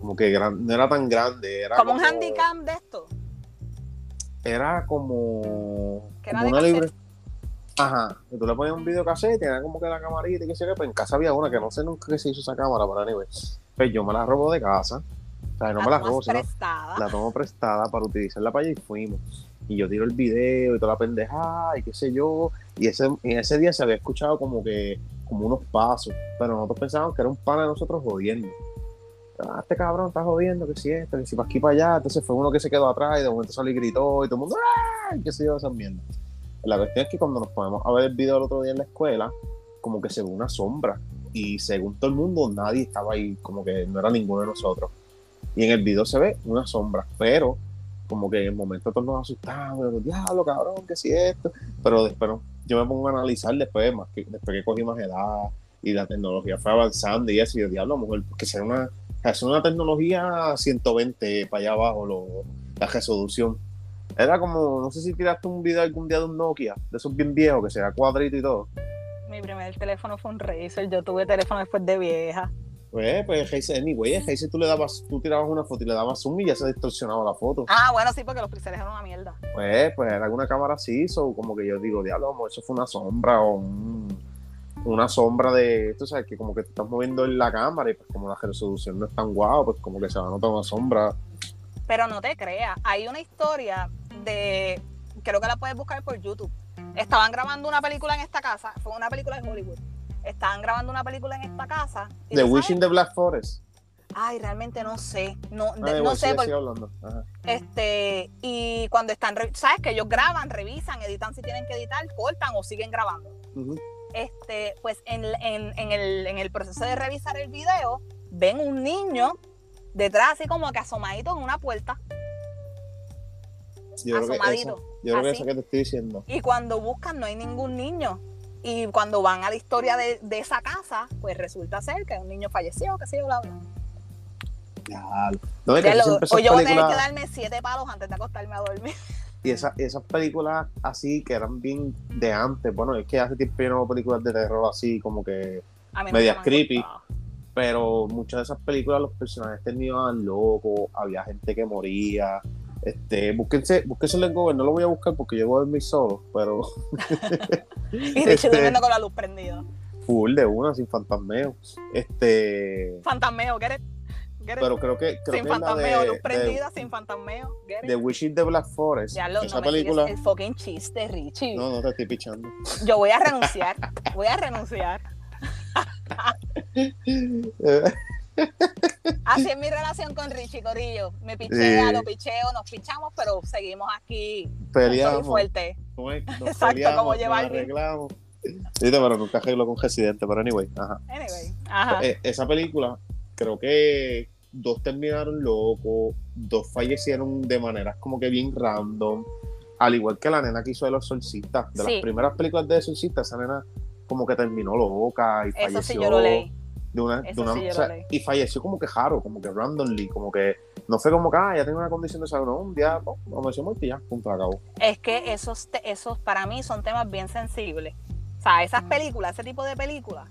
Como que gran- no era tan grande. Era Como un handicap de esto. Era como, era una libre. Ajá, que tú le ponías un video cassette, tenía como que la camarita y qué sé yo, pero en casa había una que no sé nunca qué se hizo esa cámara, pero anyway. Pues yo me la robo de casa. O sea, no me la robo, sino la tomo prestada para utilizarla para allá y fuimos. Y yo tiro el video y toda la pendejada y qué sé yo. Y ese, en ese día se había escuchado como que, como unos pasos. Pero nosotros pensábamos que era un pana de nosotros jodiendo. Ah, este cabrón está jodiendo, que si esto, que si para aquí para allá. Entonces fue uno que se quedó atrás y de momento salió y gritó y todo el mundo, ¡ah! Qué sé yo, esas mierdas. La cuestión es que cuando nos ponemos a ver el video el otro día en la escuela, como que se ve una sombra. Y según todo el mundo, nadie estaba ahí, como que no era ninguno de nosotros. Y en el video se ve una sombra, pero como que en el momento todos nos asustamos, diablo, cabrón, que si esto. Pero después yo me pongo a analizar después, más que, después que cogí más edad y la tecnología fue avanzando y eso, y yo, diablo, a lo mejor, que será una, es una tecnología 120 para allá abajo, lo, la resolución. Era como, no sé si tiraste un video algún día de un Nokia, de esos bien viejos, que sea cuadrito y todo. Mi primer teléfono fue un Razer. Yo tuve teléfono después de vieja. Pues, pues, Heise, anyway, Heise tú le dabas, tú tirabas una foto y le dabas zoom y ya se distorsionaba la foto. Ah, bueno, sí, porque los píxeles eran una mierda. Pues, pues era alguna cámara así, so, como que yo digo, diablo, eso fue una sombra o un- una sombra de, tú sabes, que como que te estás moviendo en la cámara y pues como la resolución no es tan guau, pues como que se va a notar una sombra. Pero no te creas, hay una historia de, creo que la puedes buscar por YouTube. Estaban grabando una película en esta casa, fue una película de Hollywood. Estaban grabando una película en esta casa. The Wishing the Black Forest. Ay, realmente no sé, no, de- Ah, no igual, sé, porque, este, y cuando están, sabes que ellos graban, revisan, editan si tienen que editar, cortan o siguen grabando. Ujú. Este, pues en, en- en el, en el proceso de revisar el video, ven un niño detrás, así como que asomadito en una puerta, Yo creo que asomadito. yo creo que esa que te estoy diciendo. Y cuando buscan no hay ningún niño. Y cuando van a la historia de, de esa casa, pues resulta ser que un niño falleció, que sé yo, bla, bla. Diablo. No, es que Ya o yo voy a tener que darme siete palos antes de acostarme a dormir. Y esa- esas películas así que eran bien de antes, bueno, es que hace tiempo yo no veo películas de terror así como que Medias creepy. gustado. pero muchas de esas películas los personajes terminaban locos, había gente que moría. Este, búsquense, búsquense el Gober, no lo voy a buscar porque yo voy a dormir solo, pero Y Richie Este- durmiendo con la luz prendida. full de una, sin fantasmeo. Este, Fantasmeo, get it? Pero creo que, creo sin que fantasmeo, de, luz de, prendida, sin fantasmeo. Get it? de the Black Forest. Ya lo, esa no película. el fucking chiste, Richie. No, no te estoy pichando. Yo voy a renunciar. voy a renunciar. Así es mi relación con Richie Corillo. Me pichea, Sí. lo picheo, nos pichamos, pero seguimos aquí Peleamos. fuerte. Nos Exacto, peleamos, como lleva nos alguien. arreglamos. Sí, pero nunca arreglo con Residente, pero anyway, ajá. Anyway. Ajá. Eh, esa película, creo que dos terminaron locos, dos fallecieron de maneras como que bien random, al igual que la nena que hizo de los solcistas. De Sí. las primeras películas de solcistas, esa nena como que terminó loca y Eso falleció. sí yo lo leí. De una, de Eso una- sí yo o sea, lo leí. y falleció como que raro, como que randomly, como que no fue como que, ah, ya tengo una condición de salud, no, un día, oh, amaneció muerto y ya, punto, acabó. Es que esos, te- esos para mí son temas bien sensibles. sea, esas películas, ese tipo de películas,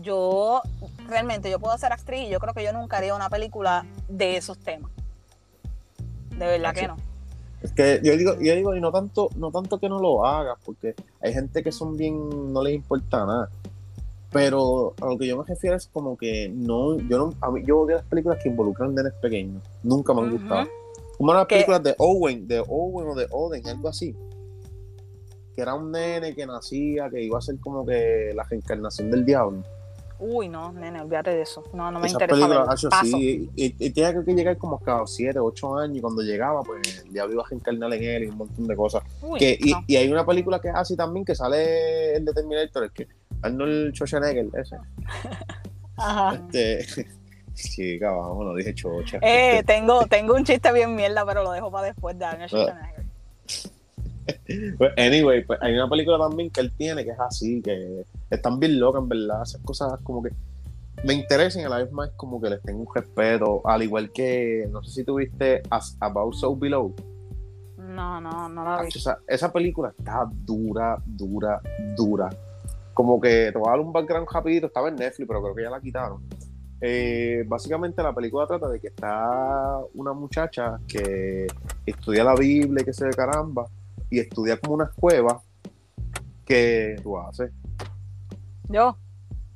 yo realmente yo puedo ser actriz y yo creo que yo nunca haría una película de esos temas. De verdad que no. Es que yo digo, yo digo, y no tanto, no tanto que no lo hagas, porque hay gente que son bien, no les importa nada. Pero a lo que yo me refiero es como que no, yo no, a mí, yo odio las películas que involucran nenes pequeños. Nunca me han gustado. Como las películas de Owen, de Owen o de Oden, algo así. Que era un nene que nacía, que iba a ser como que la reencarnación del diablo. Uy, no, nene, olvídate de eso. No, no me interesa. sí, y, y, tenía que llegar como a 7, 8 años, y cuando llegaba, pues diablo iba a reencarnar en él y un montón de cosas. que, y, y, hay una película que es así también, que sale el de Terminator, es que Arnold Schwarzenegger, ese. Ajá. Este, sí, cabrón, no dije chocha. Eh, tengo, tengo un chiste bien mierda, pero lo dejo para después de Arnold ah. Schwarzenegger. Pues, anyway, pues hay una película también que él tiene que es así, que están bien locas, en verdad. Esas cosas como que me interesan y a la vez más como que les tengo un respeto. Al igual que, no sé si tuviste As About So Below. No, no, no la vi. Esa, esa película está dura, dura, dura como que te voy a dar un background rapidito, estaba en Netflix, pero creo que ya la quitaron. Eh, básicamente la película trata de que está una muchacha que estudia la Biblia y que se ve caramba, y estudia como unas cuevas que tú haces. Yo.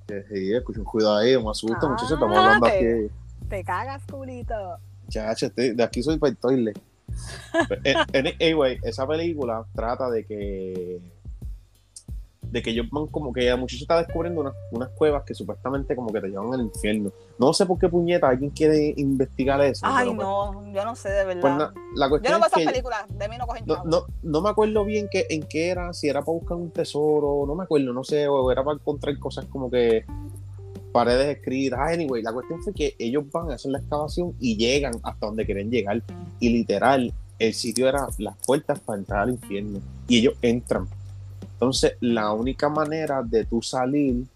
sí, escucha un cuidado ahí, me asusta, muchachos, estamos hablando te, aquí. Te cagas, culito. Chacho, de aquí soy para el toilet. anyway, esa película trata de que de que ellos van como que la muchacha está descubriendo unas, unas cuevas que supuestamente como que te llevan al infierno. No sé por qué puñeta alguien quiere investigar eso. Ay, pues no, yo no sé de verdad. Pues la cuestión yo no veo esas películas, de mí no cogen no, no, no, me acuerdo bien que, en qué era, si era para buscar un tesoro, no me acuerdo, no sé, o era para encontrar cosas como que paredes escritas. Ah, anyway, la cuestión fue que ellos van a hacer la excavación y llegan hasta donde quieren llegar. Y literal, el sitio era las puertas para entrar al infierno. Y ellos entran entonces, la única manera de tú salir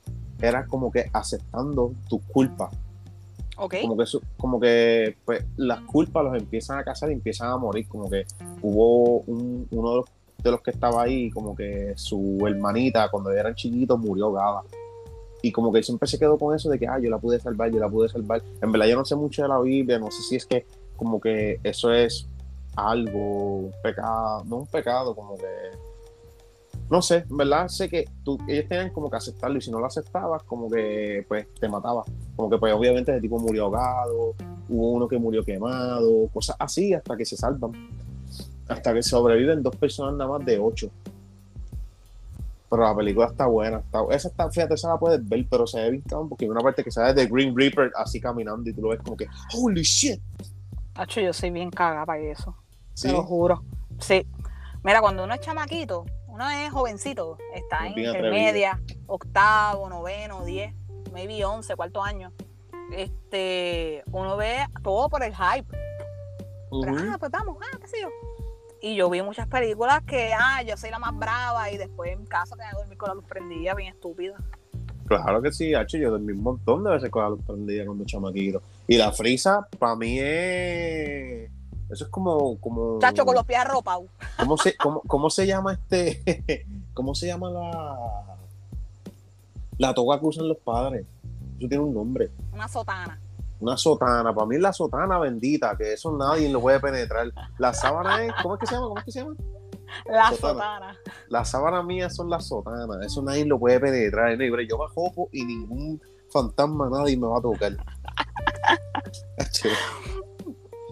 era como que aceptando tus culpas. Okay. Como que, como que pues, las culpas los empiezan a casar y empiezan a morir. Como que hubo un, uno de los, que estaba ahí, como que su hermanita, cuando eran chiquitos, murió ahogada. Y como que siempre se quedó con eso de que, ah, yo la pude salvar, yo la pude salvar. En verdad, yo no sé mucho de la Biblia, no sé si es que, como que eso es algo, un pecado, no un pecado, como que no sé, en verdad sé que tú, ellos tenían como que aceptarlo y si no lo aceptabas, como que pues te mataba. Como que pues obviamente ese tipo murió ahogado, hubo uno que murió quemado, cosas así hasta que se salvan. Hasta que sobreviven dos personas nada más de ocho. Pero la película está buena. Está, esa está, fíjate, esa la puedes ver, pero se ve bien porque hay una parte que sale de Green Reaper así caminando y tú lo ves como que, holy shit. Hacho, yo soy bien caga para eso. Te lo juro. Sí. Mira, cuando uno es chamaquito, uno es jovencito, está en intermedia, octavo, noveno, diez, maybe once, cuarto año. Este, uno ve todo por el hype. ah, pues vamos, ah, qué sé yo. Y yo vi muchas películas que, ah, yo soy la más brava y después en casa tenía que dormir con la luz prendida, bien estúpida. Claro que sí, Hacho, yo dormí un montón de veces con la luz prendida cuando chamaquito. Y la frisa, para mí es eso es como. como Chacho con los pies arropados. ¿Cómo se, cómo, cómo se llama este? ¿Cómo se llama la. La toga que usan los padres? Eso tiene un nombre. Una sotana. Una sotana. Para mí es la sotana bendita, que eso nadie lo puede penetrar. La sábana es. ¿Cómo es que se llama? ¿Cómo es que se llama? La sotana. Las sábanas mías son las sotanas. Eso nadie lo puede penetrar. Yo me jopo y ningún fantasma, nadie me va a tocar.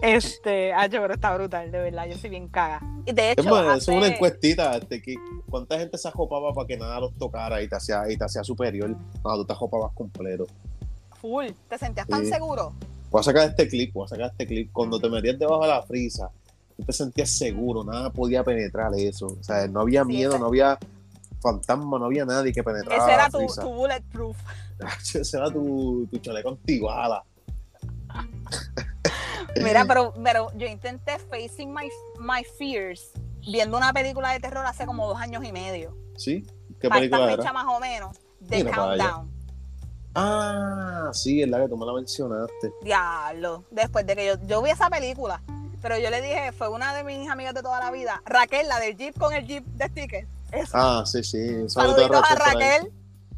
Este, ah, pero está brutal, de verdad, yo soy bien caga. Y de hecho, es, una encuestita, este, que cuánta gente se ajopaba para que nada los tocara y te hacía, y te hacía superior cuando tú te ajopabas completo. Full, ¿te sentías tan seguro? Voy a sacar este clip, voy a sacar este clip. Cuando te metías debajo de la frisa, tú te sentías seguro, nada podía penetrar eso. O sea, no había miedo, no había fantasma, no había nadie que penetrara. Ese era tu, tu, bulletproof. Ese era tu, tu chaleco antibala. Mira, pero, pero yo intenté Facing my, my Fears viendo una película de terror hace como dos años y medio. ¿Sí? ¿Qué película esta fecha más o menos. The Countdown. Ah, sí, es la que tú me la mencionaste. Diablo. Después de que yo, yo vi esa película, pero yo le dije, fue una de mis amigas de toda la vida, Raquel, la del Jeep con el Jeep de sticker. Eso. Ah, sí, sí. Saluditos a Raquel.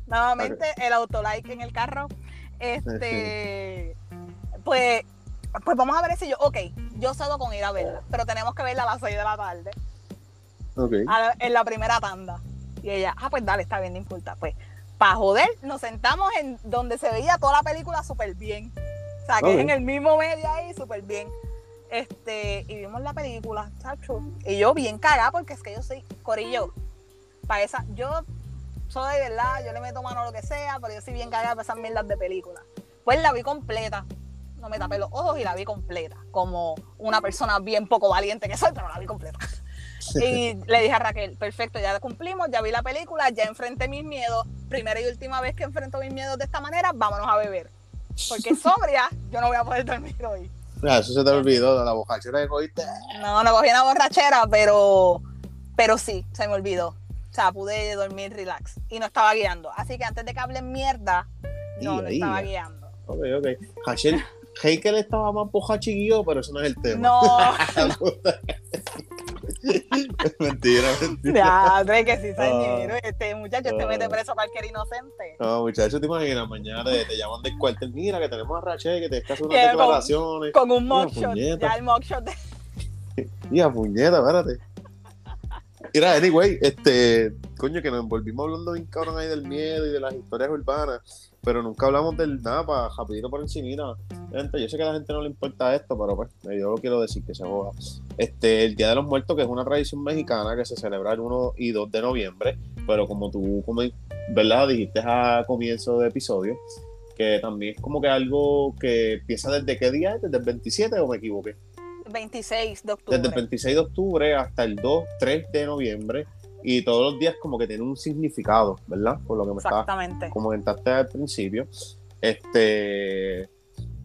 Nuevamente, el autolike en el carro. Este, pues, pues vamos a ver si yo, ok, yo cedo con ir a verla, pero tenemos que verla a las 6 de la tarde. Ok. en la primera tanda. Y ella, ah, pues dale, está bien, no importa. Pues, para joder, nos sentamos en donde se veía toda la película súper bien. O sea, que es en el mismo medio ahí, súper bien. Este, y vimos la película, chacho. Y yo bien cagada, porque es que yo soy corillo. Para esa, yo soy de verdad, yo le meto mano a lo que sea, pero yo soy bien cagada para esas mierdas de película. Pues la vi completa. No me tapé los ojos y la vi completa. Como una persona bien poco valiente que soy, pero la vi completa. Y le dije a Raquel, perfecto, ya cumplimos, ya vi la película, ya enfrenté mis miedos. Primera y última vez que enfrento mis miedos de esta manera, vámonos a beber. Porque sobria, yo no voy a poder dormir hoy. Eso se te olvidó de la borrachera que cogiste. No, no cogí una borrachera, pero, pero sí, se me olvidó. O sea, pude dormir relax y no estaba guiando. Así que antes de que hablen mierda, no, no estaba guiando. Ok, ok. Heikel estaba más bojachi que yo, pero eso no es el tema. No. mentira, mentira. Ya, que sí, señor. este muchacho te mete preso cualquier inocente. No, muchacho, te imaginas, mañana te, te llaman del cuartel. Mira, que tenemos a Rachel, que te estás haciendo unas declaraciones. Con, un mugshot. Ya el mugshot. De... Mira, puñeta, espérate. Mira, anyway, este, coño, que nos envolvimos hablando bien cabrón ahí del miedo y de las historias urbanas pero nunca hablamos del nada para rapidito por encima. Gente, yo sé que a la gente no le importa esto, pero pues yo lo quiero decir que se joda. Este, el Día de los Muertos, que es una tradición mexicana que se celebra el 1 y 2 de noviembre, pero como tú, como, ¿verdad? Dijiste a comienzo de episodio, que también es como que algo que empieza desde qué día, desde el 27 o me equivoqué. 26 de octubre. Desde el 26 de octubre hasta el 2, 3 de noviembre y todos los días como que tiene un significado, ¿verdad? Por lo que me Exactamente. comentaste al principio. Este,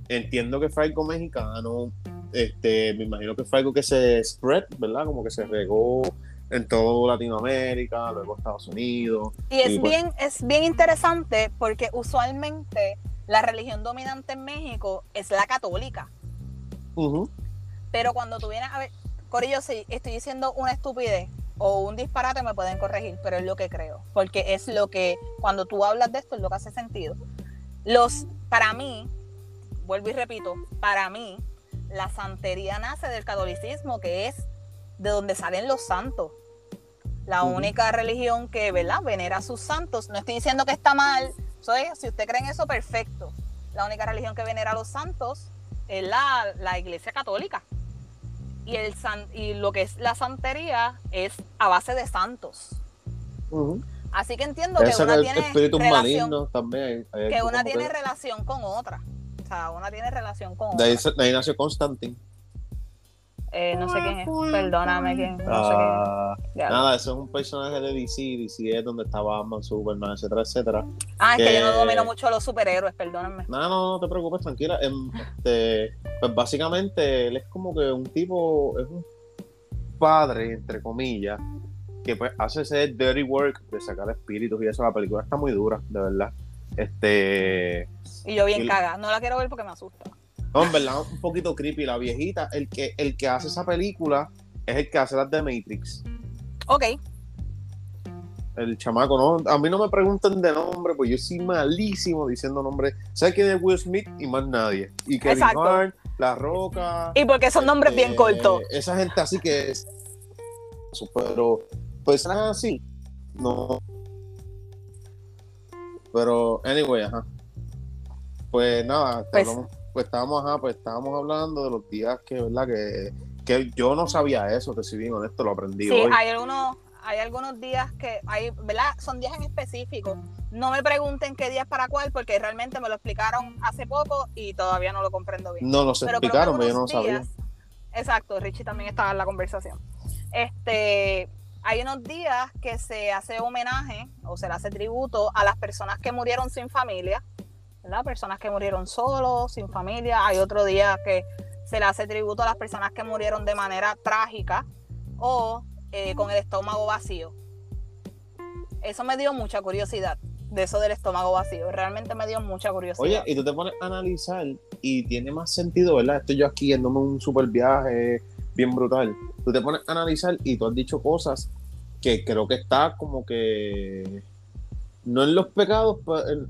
entiendo que fue algo mexicano, este, me imagino que fue algo que se spread, ¿verdad? Como que se regó en toda Latinoamérica, luego Estados Unidos. Y es pues bien, es bien interesante porque usualmente la religión dominante en México es la católica. Pero cuando tú vienes a ver, Corillo, si estoy diciendo una estupidez, o un disparate me pueden corregir, pero es lo que creo, porque es lo que, cuando tú hablas de esto, es lo que hace sentido. Los, para mí, vuelvo y repito, para mí, la santería nace del catolicismo, que es de donde salen los santos. La única religión que, ¿verdad?, venera a sus santos. No estoy diciendo que está mal, si usted cree en eso, perfecto. La única religión que venera a los santos es la, la iglesia católica y, el y lo que es la santería es a base de santos. Así que entiendo que una tiene relación, también, que una tiene relación con otra. O sea, una tiene relación con de ahí, otra. De ahí nació Constantine. Eh, no sé quién es, perdóname quién. No ah, Nada, eso es un personaje de DC. DC es donde estaba Batman, Superman, etcétera, etcétera. Ah, es que, yo no domino mucho los superhéroes, perdóname. No, no, no te preocupes, tranquila. Em, este, pues básicamente él es como que un tipo, es un padre, entre comillas, que pues hace ese dirty work de sacar espíritus y eso. La película está muy dura, de verdad. Este. Y yo bien caga, no la quiero ver porque me asusta. No, en verdad, un poquito creepy. La viejita, el que, el que hace esa película es el que hace las de Matrix. Ok. El chamaco, ¿no? A mí no me preguntan de nombre, pues yo soy malísimo diciendo nombre. ¿Sabes quién es Will Smith y más nadie? Y Kevin Hart, La Roca. Y porque son nombres bien eh, cortos. Esa gente así que es. Pero, pues así. No. Pero, anyway, ajá. Pues nada, pues, pues estábamos, pues estábamos hablando de los días que, ¿verdad? Que, que yo no sabía eso, que si bien honesto, lo aprendí sí, hay algunos, hay algunos días que hay, ¿verdad? Son días en específico. No me pregunten qué días para cuál, porque realmente me lo explicaron hace poco y todavía no lo comprendo bien. No, nos explicaron, pero yo no sabía. Exacto, Richie también estaba en la conversación. Este, hay unos días que se hace homenaje o se le hace tributo a las personas que murieron sin familia Personas que murieron solos, sin familia. Hay otro día que se le hace tributo a las personas que murieron de manera trágica o eh, con el estómago vacío. Eso me dio mucha curiosidad, de eso del estómago vacío. Realmente me dio mucha curiosidad. Oye, y tú te pones a analizar y tiene más sentido, ¿verdad? Estoy yo aquí yéndome un super viaje bien brutal. Tú te pones a analizar y tú has dicho cosas que creo que está como que no en los pecados,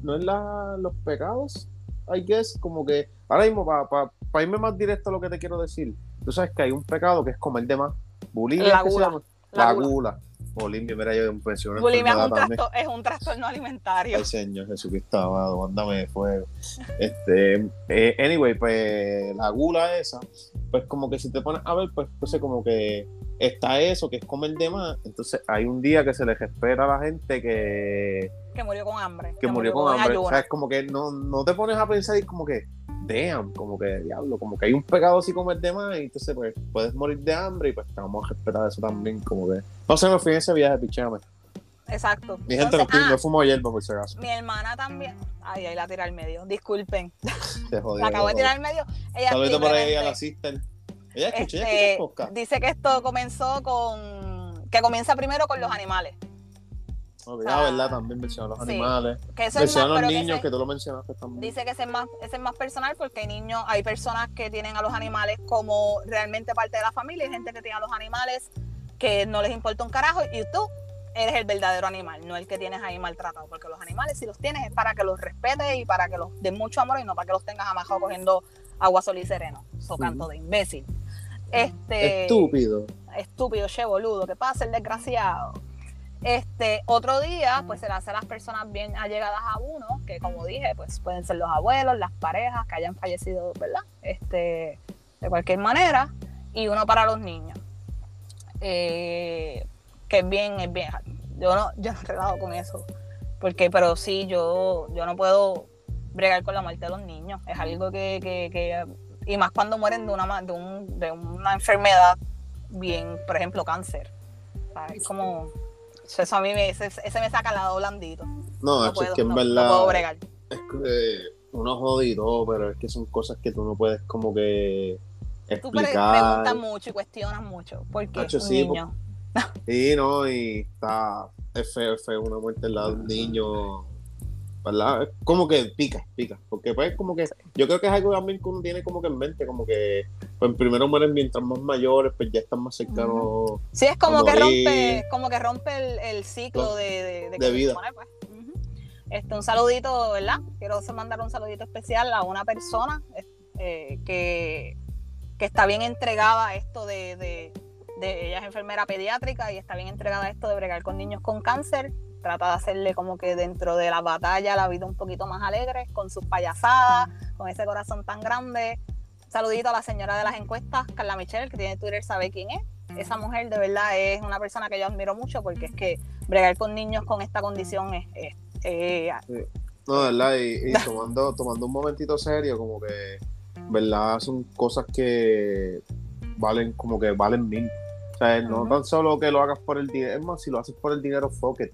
no en la, los pecados, I guess, como que ahora mismo para irme más directo a lo que te quiero decir, tú sabes que hay un pecado que es comer de más, bulimia, la gula, la, gula. Bulimia, mira, yo mencioné. Bulimia es un, trastorno, es un trastorno alimentario. Ay, Señor Jesucristo, amado, mándame de fuego. Este, eh, anyway, pues la gula esa, pues como que si te pones a ver, pues entonces como que está eso, que es comer de más. Entonces hay un día que se les espera a la gente que... Que murió con hambre. Que, murió, con, hambre. O sea, es como que no, no te pones a pensar y como que, damn, como que diablo, como que hay un pecado si comer de más y entonces pues puedes morir de hambre y pues vamos a respetar eso también, como que... No sé, me fui en ese viaje, pichame. Exacto. Mi gente no, ah, no fumo hierba por si acaso. Mi hermana también. Ay, ahí la tira al medio. Disculpen. Se jodió. La acabo de tirar al medio. Ella Saludito por ahí a la sister. Ella escucha, ella escucha este, Dice que esto comenzó con. Que comienza primero con los animales. Oh, ah, ¿verdad? También menciona los animales. Que eso menciona los niños, que, tú lo mencionaste también. Dice que ese es, más, ese es más personal porque hay niños, hay personas que tienen a los animales como realmente parte de la familia, hay gente que tiene a los animales que no les importa un carajo y tú eres el verdadero animal, no el que tienes ahí maltratado, porque los animales si los tienes es para que los respetes y para que los den mucho amor y no para que los tengas amajados cogiendo agua, sol y sereno, so canto de imbécil. Este, estúpido. Estúpido, che boludo, que pasa el desgraciado. Este, otro día, pues se le hace a las personas bien allegadas a uno, que como dije, pues pueden ser los abuelos, las parejas que hayan fallecido, ¿verdad? Este, de cualquier manera, y uno para los niños. Eh, que es bien, es bien. Yo no, yo no he redado con eso. Porque, pero sí, yo, yo no puedo bregar con la muerte de los niños. Es algo que, que, que y más cuando mueren de una, de, un, de una enfermedad bien, por ejemplo, cáncer. Es como, eso a mí me, ese, me saca al lado blandito. No, es que en verdad. puedo bregar. Es que uno jodido, pero es que son cosas que tú no puedes como que explicar. Tú preguntas mucho y cuestionas mucho. ¿Por qué un niño? Sí, no, y está, es feo, es feo una muerte al lado de un niño, ¿verdad? como que pica, pica, porque pues como que, yo creo que es algo también que uno tiene como que en mente, como que, pues primero mueren mientras más mayores, pues ya están más cercanos. Sí, es como que rompe, como que rompe el, ciclo de, de, vida. Pues. Este, un saludito, ¿verdad? Quiero mandar un saludito especial a una persona eh, que, que está bien entregada a esto de ella es enfermera pediátrica y está bien entregada a esto de bregar con niños con cáncer. Trata de hacerle como que dentro de la batalla la vida un poquito más alegre, con sus payasadas, con ese corazón tan grande. Saludito a la señora de las encuestas, Carla Michelle, que tiene Twitter, sabe quién es. Esa mujer de verdad es una persona que yo admiro mucho porque es que bregar con niños con esta condición es... Eh, no, de verdad, y, tomando, tomando un momentito serio, como que, ¿verdad? Son cosas que valen como que valen mil o sea, no tan solo que lo hagas por el dinero, es más, si lo haces por el dinero, fuck it.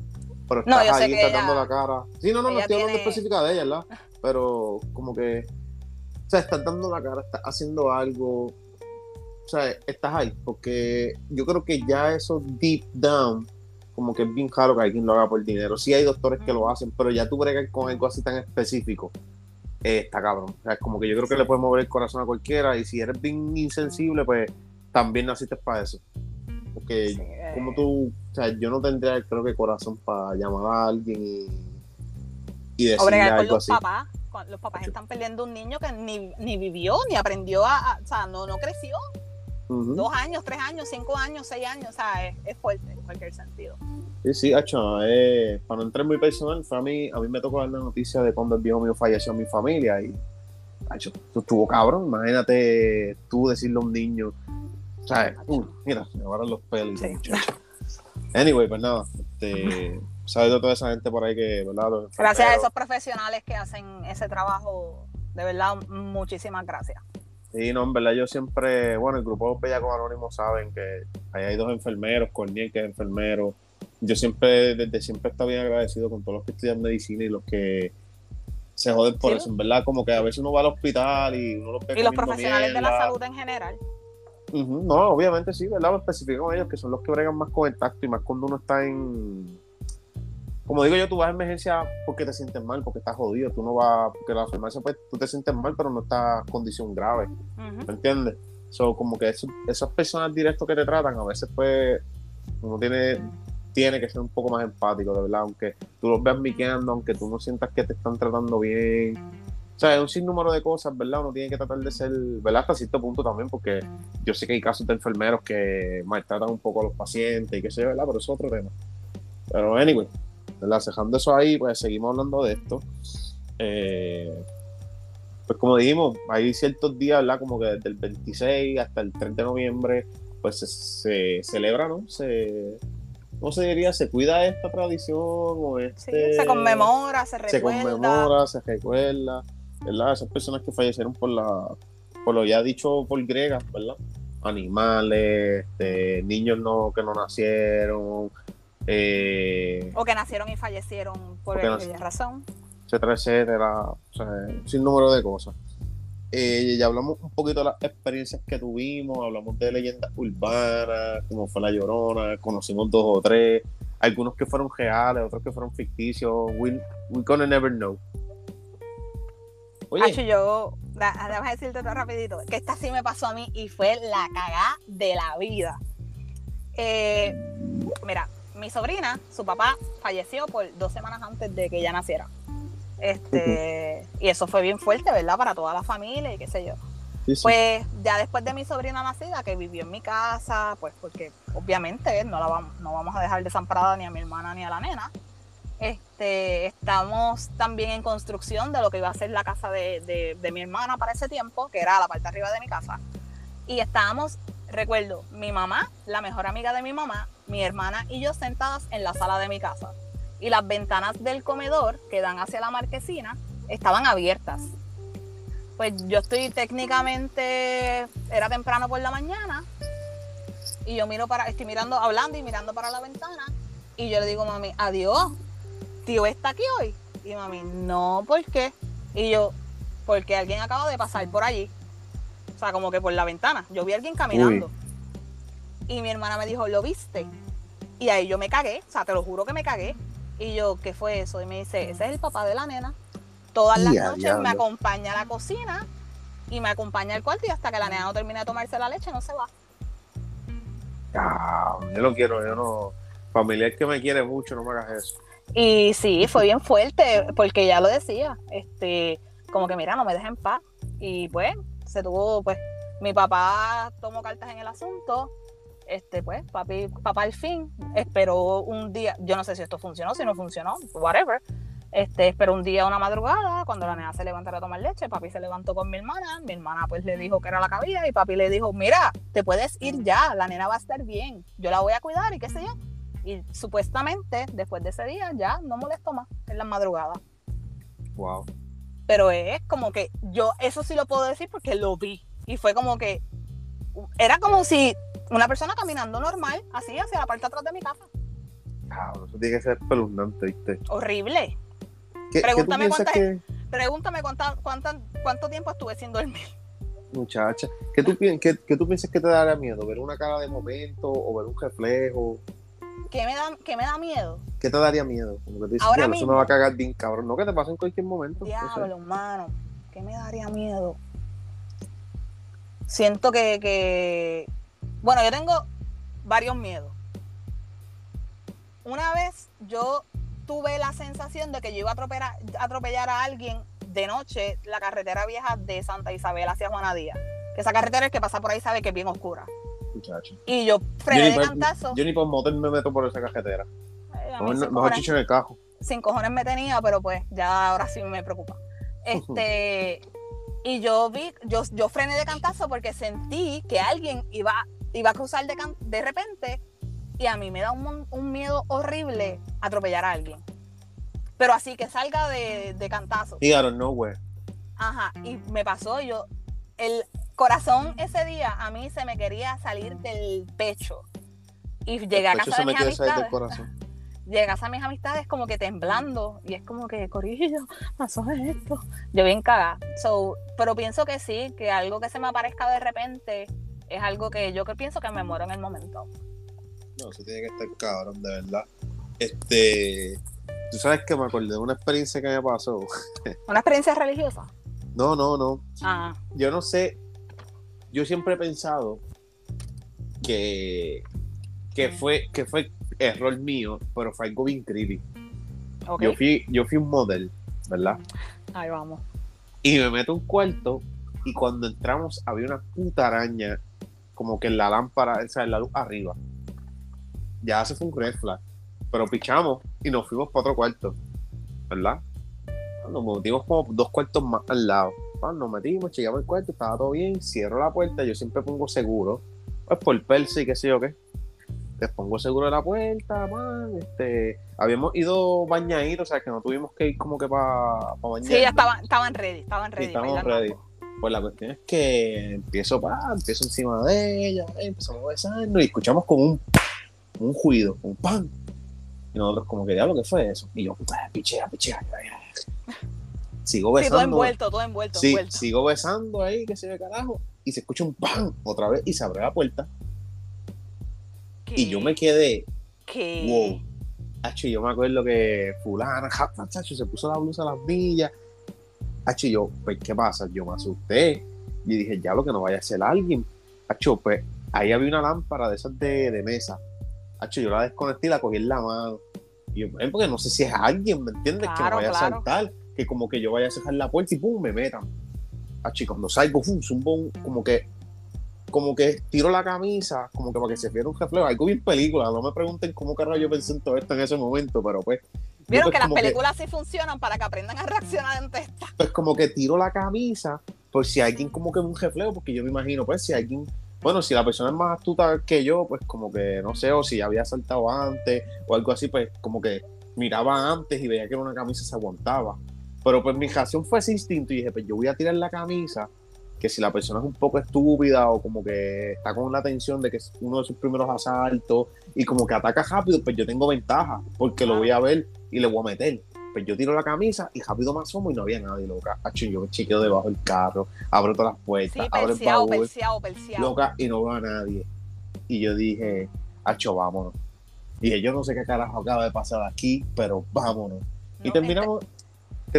Pero estás no, ahí, estás dando la cara. Sí, no, no, no estoy hablando específica de ella, ¿verdad? Pero como que, o sea, estás dando la cara, estás haciendo algo, o sea, estás ahí, porque yo creo que ya eso deep down, como que es bien raro que alguien lo haga por dinero. Sí hay doctores que lo hacen, pero ya tú bregas con algo así tan específico. Eh, está cabrón. O sea, como que yo creo que le puedes mover el corazón a cualquiera y si eres bien insensible, pues también naciste para eso. Porque como tú, o sea, yo no tendría creo que corazón para llamar a alguien y, y decirle algo los Papás, los papás están perdiendo un niño que ni, ni vivió, ni aprendió a, o sea, no, no creció. Dos años, tres años, cinco años, seis años, o sea, es, fuerte en cualquier sentido. Sí, sí, hecho, eh, para no entrar muy personal, fue a mí, a mí me tocó dar la noticia de cuando el viejo mío falleció en mi familia y, hecho, estuvo cabrón, imagínate tú decirle a un niño, ¿Sabes? Uh, mira, me agarran los pelos. Anyway, pues nada, este, a toda esa gente por ahí que, ¿verdad? Gracias a esos profesionales que hacen ese trabajo, de verdad, muchísimas gracias. Sí, no, en verdad yo siempre, bueno, el grupo de Bellacos Anónimos saben que ahí hay dos enfermeros, Corniel que es enfermero. Yo siempre, desde siempre he estado bien agradecido con todos los que estudian medicina y los que se joden por eso, en verdad, como que a veces uno va al hospital y uno los ve Y los profesionales de la salud en general. No, obviamente sí, ¿verdad? Especifico ellos que son los que bregan más con el tacto y más cuando uno está en. Como digo yo, tú vas a emergencia porque te sientes mal, porque estás jodido. Tú no vas. Porque la farmacia, pues tú te sientes mal, pero no estás condición grave. ¿Me entiendes? So, como que esas personas directos que te tratan, a veces, pues, uno tiene tiene que ser un poco más empático, de verdad, aunque tú los veas miqueando, aunque tú no sientas que te están tratando bien. O sea, es un sinnúmero de cosas, ¿verdad? Uno tiene que tratar de ser, ¿verdad? Hasta cierto punto también, porque yo sé que hay casos de enfermeros que maltratan un poco a los pacientes y qué sé yo, ¿verdad? Pero eso es otro tema. Pero, anyway, ¿verdad? Dejando eso ahí, pues seguimos hablando de esto. Eh, pues como dijimos, hay ciertos días, ¿verdad? Como que desde el 26 hasta el 30 de noviembre, pues se, se celebra, ¿no? Se, ¿Cómo se diría? ¿Se cuida esta tradición? O este, sí, se conmemora, se recuerda. Se conmemora, se recuerda, ¿verdad? Esas personas que fallecieron por la por lo ya dicho por Grega, ¿verdad? Animales, este, niños no, que no nacieron. Eh, o que nacieron y fallecieron por aquella razón. Etcétera, etcétera. O sea, sin número de cosas. Eh, ya hablamos un poquito de las experiencias que tuvimos, hablamos de leyendas urbanas, como fue La Llorona, conocimos dos o tres, algunos que fueron reales, otros que fueron ficticios. We, we gonna never know. Oye. yo, déjame decirte todo rapidito, que esta sí me pasó a mí y fue la cagada de la vida. Eh, mira, mi sobrina, su papá falleció por dos semanas antes de que ella naciera. Este, y eso fue bien fuerte, ¿verdad? Para toda la familia y qué sé yo. Pues ya después de mi sobrina nacida, que vivió en mi casa, pues porque obviamente no la vamos, no vamos a dejar desamparada ni a mi hermana ni a la nena. Este, estamos también en construcción de lo que iba a ser la casa de, de mi hermana para ese tiempo, que era la parte de arriba de mi casa. Y estábamos, recuerdo, mi mamá, la mejor amiga de mi mamá, mi hermana y yo sentadas en la sala de mi casa y las ventanas del comedor que dan hacia la marquesina estaban abiertas. Pues yo estoy técnicamente, era temprano por la mañana y yo miro para, estoy mirando, hablando y mirando para la ventana y yo le digo, mami, adiós, tío está aquí hoy. Y mami, no, ¿por qué? Y yo, porque alguien acaba de pasar por allí. O sea, como que por la ventana. Yo vi a alguien caminando. Y mi hermana me dijo, ¿lo viste? Y ahí yo me cagué, o sea, te lo juro que me cagué. Y yo, ¿qué fue eso? Y me dice, ese es el papá de la nena. Todas las noches me acompaña a la cocina y me acompaña al cuarto y hasta que la nena no termine de tomarse la leche no se va. yo no quiero, yo no. Familiar que me quiere mucho, no me hagas eso. Y sí, fue bien fuerte, porque ya lo decía, este, como que mira, no me dejen paz. Y pues, se tuvo, pues, mi papá tomó cartas en el asunto, este, pues, papi, papá al fin esperó un día, yo no sé si esto funcionó, si no funcionó, whatever. Este, esperó un día, una madrugada, cuando la nena se levantara a tomar leche, papi se levantó con mi hermana, mi hermana pues le dijo que era la cabida y papi le dijo, mira, te puedes ir ya, la nena va a estar bien, yo la voy a cuidar y qué sé yo. Y supuestamente, después de ese día, ya no molestó más en la madrugada. Wow. Pero es como que yo, eso sí lo puedo decir porque lo vi. Y fue como que, era como si una persona caminando normal, así, hacia la parte atrás de mi casa. eso tiene que ser espeluznante, ¿viste? Horrible. pregúntame pregúntame cuánto tiempo estuve sin dormir. Muchacha, ¿qué tú, qué, tú piensas que te daría miedo? ¿Ver una cara de momento o ver un reflejo? ¿Qué me da, qué me da miedo? ¿Qué te daría miedo? Como que te dices, Ahora eso me va a cagar bien cabrón. No que te pase en cualquier momento. Diablo, hermano. ¿Qué me daría miedo? Siento que, que, bueno, yo tengo varios miedos. Una vez yo tuve la sensación de que yo iba a atropellar, a alguien de noche la carretera vieja de Santa Isabel hacia Juana Díaz. Que esa carretera es que pasa por ahí sabe que es bien oscura. Muchacho. Y yo frené de cantazo. Yo ni por motor me meto por esa carretera. mejor, chicho en el cajo. Sin cojones me tenía, pero pues ya ahora sí me preocupa. Este. y yo vi, yo, yo frené de cantazo porque sentí que alguien iba iba a cruzar de, de repente y a mí me da un, un, miedo horrible atropellar a alguien. Pero así que salga de, de cantazo. Y I don't know where. Ajá, y me pasó, yo, el corazón ese día a mí se me quería salir del pecho. Y llegué a casa de mis amistades. Llegué a mis amistades como que temblando y es como que, Corillo, pasó esto. Yo bien cagada. So, pero pienso que sí, que algo que se me aparezca de repente es algo que yo que pienso que me muero en el momento. No, eso tiene que estar cabrón, de verdad. Este, tú sabes que me acordé de una experiencia que me pasó. ¿Una experiencia religiosa? No, no, no. Ah. Yo no sé, yo siempre he pensado que, que fue, que fue error mío, pero fue algo bien creepy. Yo fui, yo fui un model, ¿verdad? Ahí vamos. Y me meto a un cuarto y cuando entramos había una puta araña como que en la lámpara, o sea, en la luz arriba. Ya se fue un red flag. Pero pichamos y nos fuimos para otro cuarto, ¿verdad? Nos metimos como dos cuartos más al lado. Pues nos metimos, llegamos al cuarto, estaba todo bien, cierro la puerta, yo siempre pongo seguro, pues por perse y qué sé yo qué. Les pongo seguro de la puerta, man, este, habíamos ido bañaditos, o sea que no tuvimos que ir como que para bañar. Sí, ya estaban, estaban ready, estaban ready. bailando ready. Pues la cuestión es que empiezo, pa, empiezo encima de ella, eh, empezamos a besarnos y escuchamos como un, un ruido, un pan. Y nosotros como que, diablo, ¿qué fue eso? Y yo, "Ah, pichea, pichea. ya, ya". Sigo Sí, todo besando. envuelto, todo envuelto, sí, envuelto. sigo besando ahí, que se ve carajo. Y se escucha un pan otra vez y se abre la puerta. Y yo me quedé, ¿Qué? wow. Hacho, yo me acuerdo que fulana, chacho, se puso la blusa a las millas. Hacho, yo, pues, ¿qué pasa? Yo me asusté. Y dije, ya lo que no vaya a ser alguien. Hacho, pues, ahí había una lámpara de esas de, de mesa. Hacho, yo la desconecté y la cogí en la mano. Y yo, "Ven, porque no sé si es alguien, ¿me entiendes? que me vaya claro. a saltar. Que como que yo vaya a cerrar la puerta y pum, me metan. Hacho, y cuando salgo, pum, zumbo como que como que tiro la camisa, como que para que se viera un reflejo, algo bien película, no me pregunten cómo carajo yo pensé en todo esto en ese momento, pero pues, Vieron pues, que las películas sí funcionan para que aprendan a reaccionar ante esta. pues como que tiro la camisa por si alguien como que un reflejo, porque yo me imagino, pues si alguien, bueno, si la persona es más astuta que yo, pues como que no sé, o si había saltado antes o algo así, pues como que miraba antes y veía que una camisa se aguantaba. Pero pues mi reacción fue ese instinto y dije, pues yo voy a tirar la camisa, que si la persona es un poco estúpida o como que está con la tensión de que es uno de sus primeros asaltos y como que ataca rápido, pues yo tengo ventaja, porque lo voy a ver y le voy a meter. Pues yo tiro la camisa y rápido me asomo y no había nadie, loca. Hacho, yo me chiqueo debajo del carro, abro todas las Sí, puertas, abro el baúl, perseado, perseado. loca, y no veo a nadie. Y yo dije, hacho, vámonos. Y dije, yo no sé qué carajo acaba de pasar aquí, pero vámonos. y No, terminamos, terminamos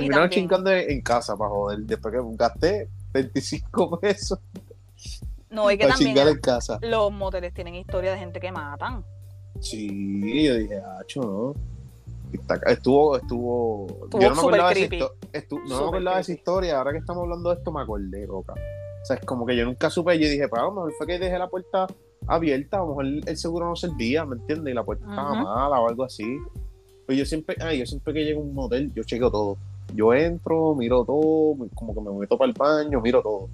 también- chingando en, casa para joder. Después que gasté 25 pesos No, y que para también chingar en casa. los moteles tienen historia de gente que matan. Sí, yo dije, hacho, no. Y está- Estuvo, estuvo. Estuvo yo no me acordaba de esa, creepy. histo- estu- no me acordaba de esa creepy. historia. Ahora que estamos hablando de esto, me acordé, loca. O sea, es como que yo nunca supe. Yo dije, pues a lo mejor fue que dejé la puerta abierta. A lo mejor el, seguro no servía, ¿me entiendes? Y la puerta estaba mala o algo así. Pero yo siempre, ay, yo siempre que llego a un motel, yo chequeo todo. Yo entro, miro todo, como que me meto para el baño, miro todo.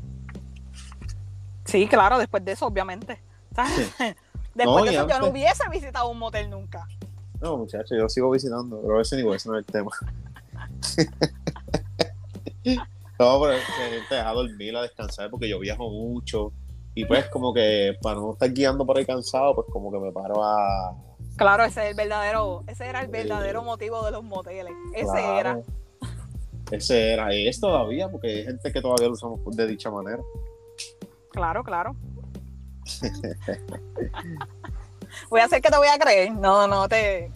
Sí, claro, después de eso, obviamente. Después No, de eso, yo no hubiese visitado un motel nunca. No, muchachos, yo sigo visitando, pero ese ni ese no es el tema. no, pero te deja dormir, a descansar, porque yo viajo mucho. Y pues, como que para no estar guiando por ahí cansado, pues como que me paro a. Claro, ese es el verdadero, ese era el verdadero motivo de los moteles. Ese Claro. era. Ese era, y es todavía, porque hay gente que todavía lo usamos de dicha manera. Claro, claro. voy a hacer que te voy a creer. No, no te.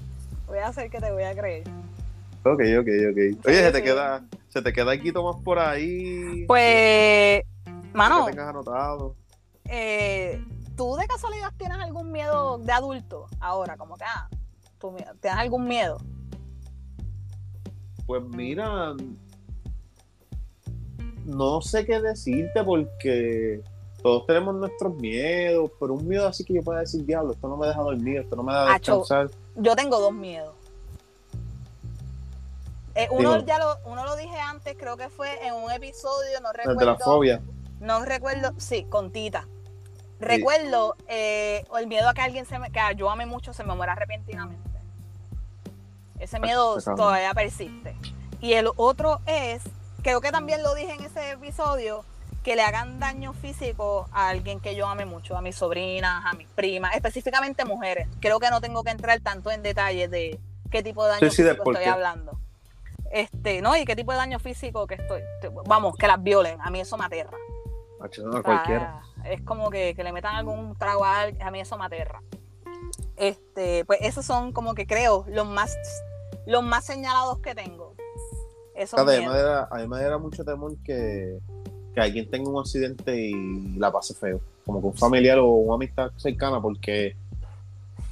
Voy a hacer que te voy a creer. Ok, ok, ok. Oye, Sí, se te sí. queda, se te queda aquí más por ahí. Pues, mano, Que tengas anotado. eh, ¿tú de casualidad tienes algún miedo de adulto ahora? Como que, ah, ¿tú tienes algún miedo? Pues mira, no sé qué decirte porque todos tenemos nuestros miedos, pero un miedo así que yo pueda decir, diablo, esto no me deja dormir, esto no me Acho. descansar. Yo tengo dos miedos. Eh, uno ya lo, uno lo dije antes, creo que fue en un episodio, no El recuerdo. de la fobia. No recuerdo, sí, con Tita. Recuerdo eh, el miedo a que alguien se me, que yo ame mucho se me muera repentinamente. Ese miedo todavía persiste. Y el otro es, creo que también lo dije en ese episodio, que le hagan daño físico a alguien que yo ame mucho, a mis sobrinas, a mis primas, específicamente mujeres. Creo que no tengo que entrar tanto en detalle de qué tipo de daño Sí, sí, de físico estoy hablando. Este, no, y qué tipo de daño físico que estoy, vamos, que las violen, a mí eso me aterra. O sea, cualquiera. Es como que, que le metan algún trago a alguien, a mí eso me aterra. Este, pues esos son como que creo los más los más señalados que tengo. Esos Fíjate, a mí miedos. me da- a mí me da mucho temor que, que alguien tenga un accidente y la pase feo. Como que un familiar o una amistad cercana, porque,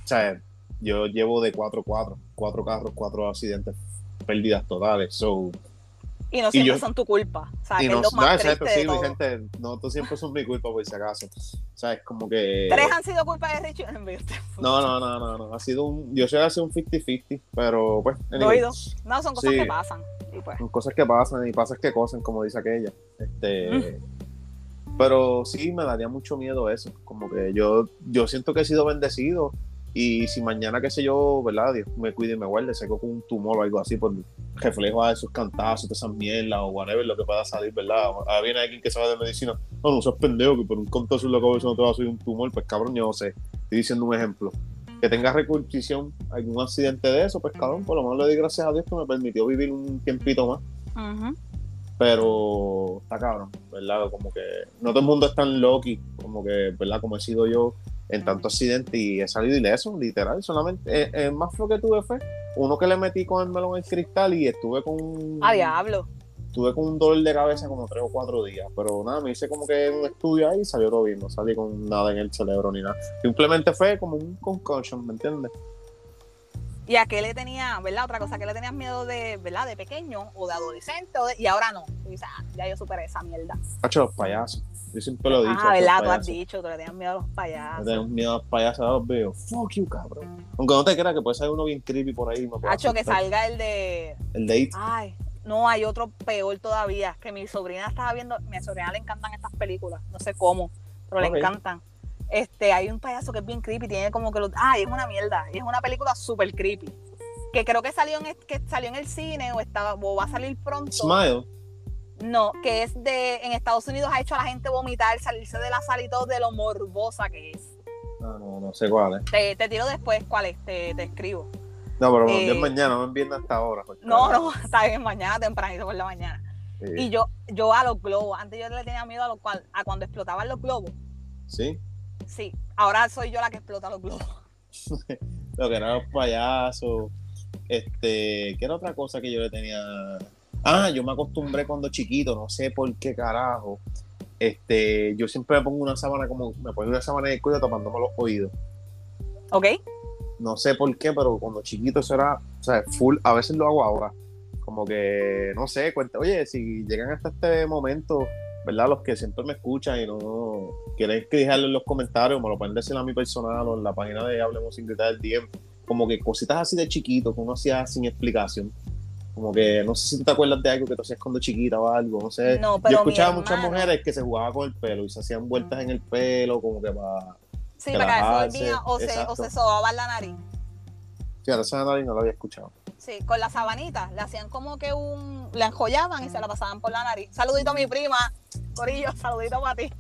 o sea, yo llevo de 4-4, cuatro carros, cuatro accidentes, pérdidas totales. So, y no siempre son tu culpa. O sea, y que no, es lo más no, exacto, sí, mi gente, no, tú siempre son mi culpa por si acaso. O sea, es como que... Tres han sido culpa de Richie. No, no, no, no, no, ha sido un, yo sé hacer un 50-50, pero pues, anyway, Doido. No, son cosas Sí. que pasan. Y pues, son cosas que pasan y pasas que cosen, como dice aquella. Este, pero sí me daría mucho miedo eso, como que yo, yo siento que he sido bendecido y si mañana, qué sé yo, ¿verdad? Dios me cuide y me guarde, seco con un tumor o algo así, por reflejo a esos cantazos, de esas mierdas o whatever, lo que pueda salir, ¿verdad? Ahora viene alguien que sabe de medicina, no, no seas pendejo, que por un cantazo en la cabeza no te va a salir un tumor, pues cabrón, yo no sé, estoy diciendo un ejemplo. Que tenga recursión, algún accidente de eso, pues cabrón, por lo menos le doy gracias a Dios que me permitió vivir un tiempito más ujú. pero está cabrón, ¿verdad? Como que no todo el mundo es tan loki, como que, ¿verdad? Como he sido yo en tanto accidente y he salido ileso, literal, solamente, eh, eh, más lo que tuve fue uno que le metí con el melón en cristal y estuve con, a diablo. Estuve con un dolor de cabeza como tres o cuatro días, pero nada, me hice como que un estudio ahí y salió todo bien, no salí con nada en el cerebro ni nada, simplemente fue como un concussion, ¿me entiendes? ¿Y a qué le tenía, verdad? Otra cosa, que le tenías miedo de, ¿verdad? De pequeño o de adolescente o de- y ahora no. Tú dices, ah, ya yo superé esa mierda. Hacho, los payasos, yo siempre lo he dicho. ah, hacho, los ¿verdad? Tú has dicho, tú le tenías miedo a los payasos. tengo miedo a los payasos, ahora los veo. Fuck you, cabrón. Aunque no te creas que puede ser uno bien creepy por ahí. Hacho, que salga el de. El de It. Ay, no, hay otro peor todavía. Que mi sobrina estaba viendo. Mi sobrina le encantan estas películas. No sé cómo, pero le encantan. Este, hay un payaso que es bien creepy. Tiene como que los. Ay, es una mierda. Y es una película súper creepy. Que creo que salió en, que salió en el cine o, estaba, o va a salir pronto. Smile. No, que es de. En Estados Unidos ha hecho a la gente vomitar, salirse de la sala y todo de lo morbosa que es. No, no, no sé cuál es. Te, te tiro después cuál es, te, te escribo. No, pero Eh, eh, mañana, no me envíen hasta ahora. pues, No, no, está bien, mañana tempranito por la mañana. Sí. Y yo, yo a los globos, antes yo le tenía miedo a, los, cual- a cuando explotaban los globos. Sí. Sí, ahora soy yo la que explota los globos. Lo que eran los payasos. Este, ¿qué era otra cosa que yo le tenía? Ah, yo me acostumbré cuando chiquito, no sé por qué carajo. Este, yo siempre me pongo una sábana como, me pongo una sábana el cuello tapándome los oídos. ¿Ok? No sé por qué, pero cuando chiquito eso era, o sea, full, a veces lo hago ahora. Como que, no sé, cuenta, oye, si llegan hasta este momento, ¿verdad? Los que siempre me escuchan y no quieren que dejarlo en los comentarios, me lo pueden decir a mi personal o en la página de Hablemos sin gritar el DM. Como que cositas así de chiquito que uno hacía sin explicación. Como que, no sé si te acuerdas de algo que tú hacías cuando chiquita o algo, no sé. No, Yo pero escuchaba mi muchas mujeres que se jugaban con el pelo y se hacían vueltas en el pelo, como que para. Sí, para que se relajarse, dormía o se, o se sobaban la nariz. Fíjate, esa nariz no lo había escuchado. Sí, con la sabanita. Le hacían como que un. La enjollaban y se la pasaban por la nariz. Saludito a mi prima. Corillo, saludito para ti.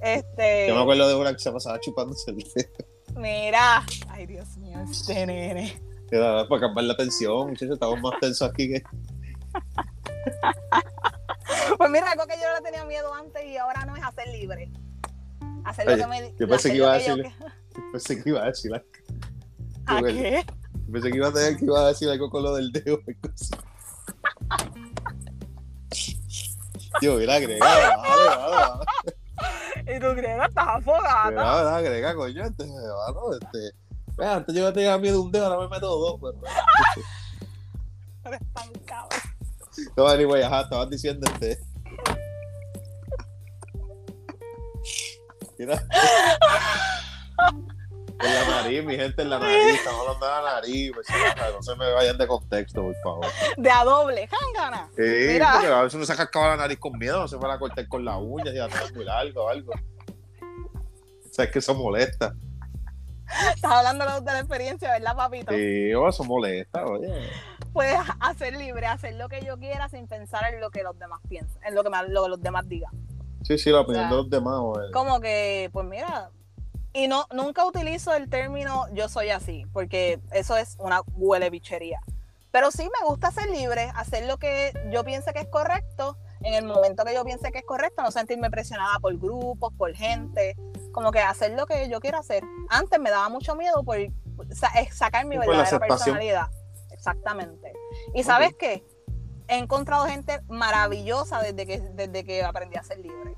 Este. Yo me acuerdo de una que se pasaba chupándose el dedo. Mira. Ay, Dios mío, este nene. Para cambiar la tensión, muchachos, estamos más tensos aquí que. Pues mira, algo que yo no le tenía miedo antes y ahora no es hacer libre. Hacer lo Oye, que me yo pensé que iba a yo decir- Pensé que iba a decir algo. ¿A bueno. qué? Pensé que iba a, tener, que iba a decir algo con lo del dedo. o algo así. Tío, mira, agrega, vale, vale, vale. ¿Y tú que estás afogada? Vale, agrega, coño, este, mano, este. Antes yo tenía miedo de un dedo, ahora me meto dos, pero. Eres tan cabrón. No, anyway, ajá, estabas diciendo este. En la nariz, mi gente, en la nariz, estamos hablando de la nariz, pues, no se me vayan de contexto, por favor. De a doble, jángana. Sí, Mira. porque a veces uno se ha cascado la nariz con miedo, no se van a cortar con las uñas y atrás muy largo o algo. O sea, es que eso molesta. Estás hablando de la experiencia, ¿verdad, papito? Sí, o eso molesta, oye. Puedes hacer libre, hacer lo que yo quiera sin pensar en lo que los demás piensan, en lo que, me- lo que los demás digan. Sí, sí, la opinión O sea, de los demás. Como que, pues mira, y no, nunca utilizo el término yo soy así, porque eso es una huele bichería. Pero sí me gusta ser libre, hacer lo que yo piense que es correcto, en el momento que yo piense que es correcto, no sentirme presionada por grupos, por gente, como que hacer lo que yo quiero hacer. Antes me daba mucho miedo por sa- sacar mi verdadera personalidad. Exactamente. Y sabes qué? He encontrado gente maravillosa desde que, desde que aprendí a ser libre.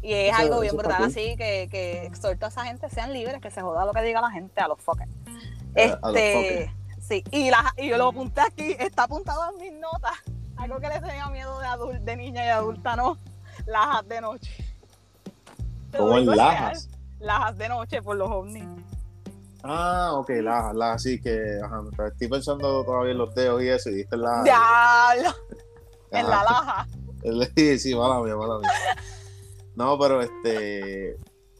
Y es Eso- algo bien brutal, así que, que exhorto a esa gente, sean libres, que se joda lo que diga la gente a los fuckers. Eh, a los Este, sí, y, la, y yo lo apunté aquí, está apuntado en mis notas. Algo que le tenía miedo de adulta, de niña y de adulta, no. Lajas de noche. ¿Cómo en. Lajas? Lajas de noche por los ovnis. Ah, ok, la, la, sí que, ajá, estoy pensando todavía en los dedos y eso, y diste la... Diablo, en la laja. Sí, sí, mala mía, mala mía. No, pero este,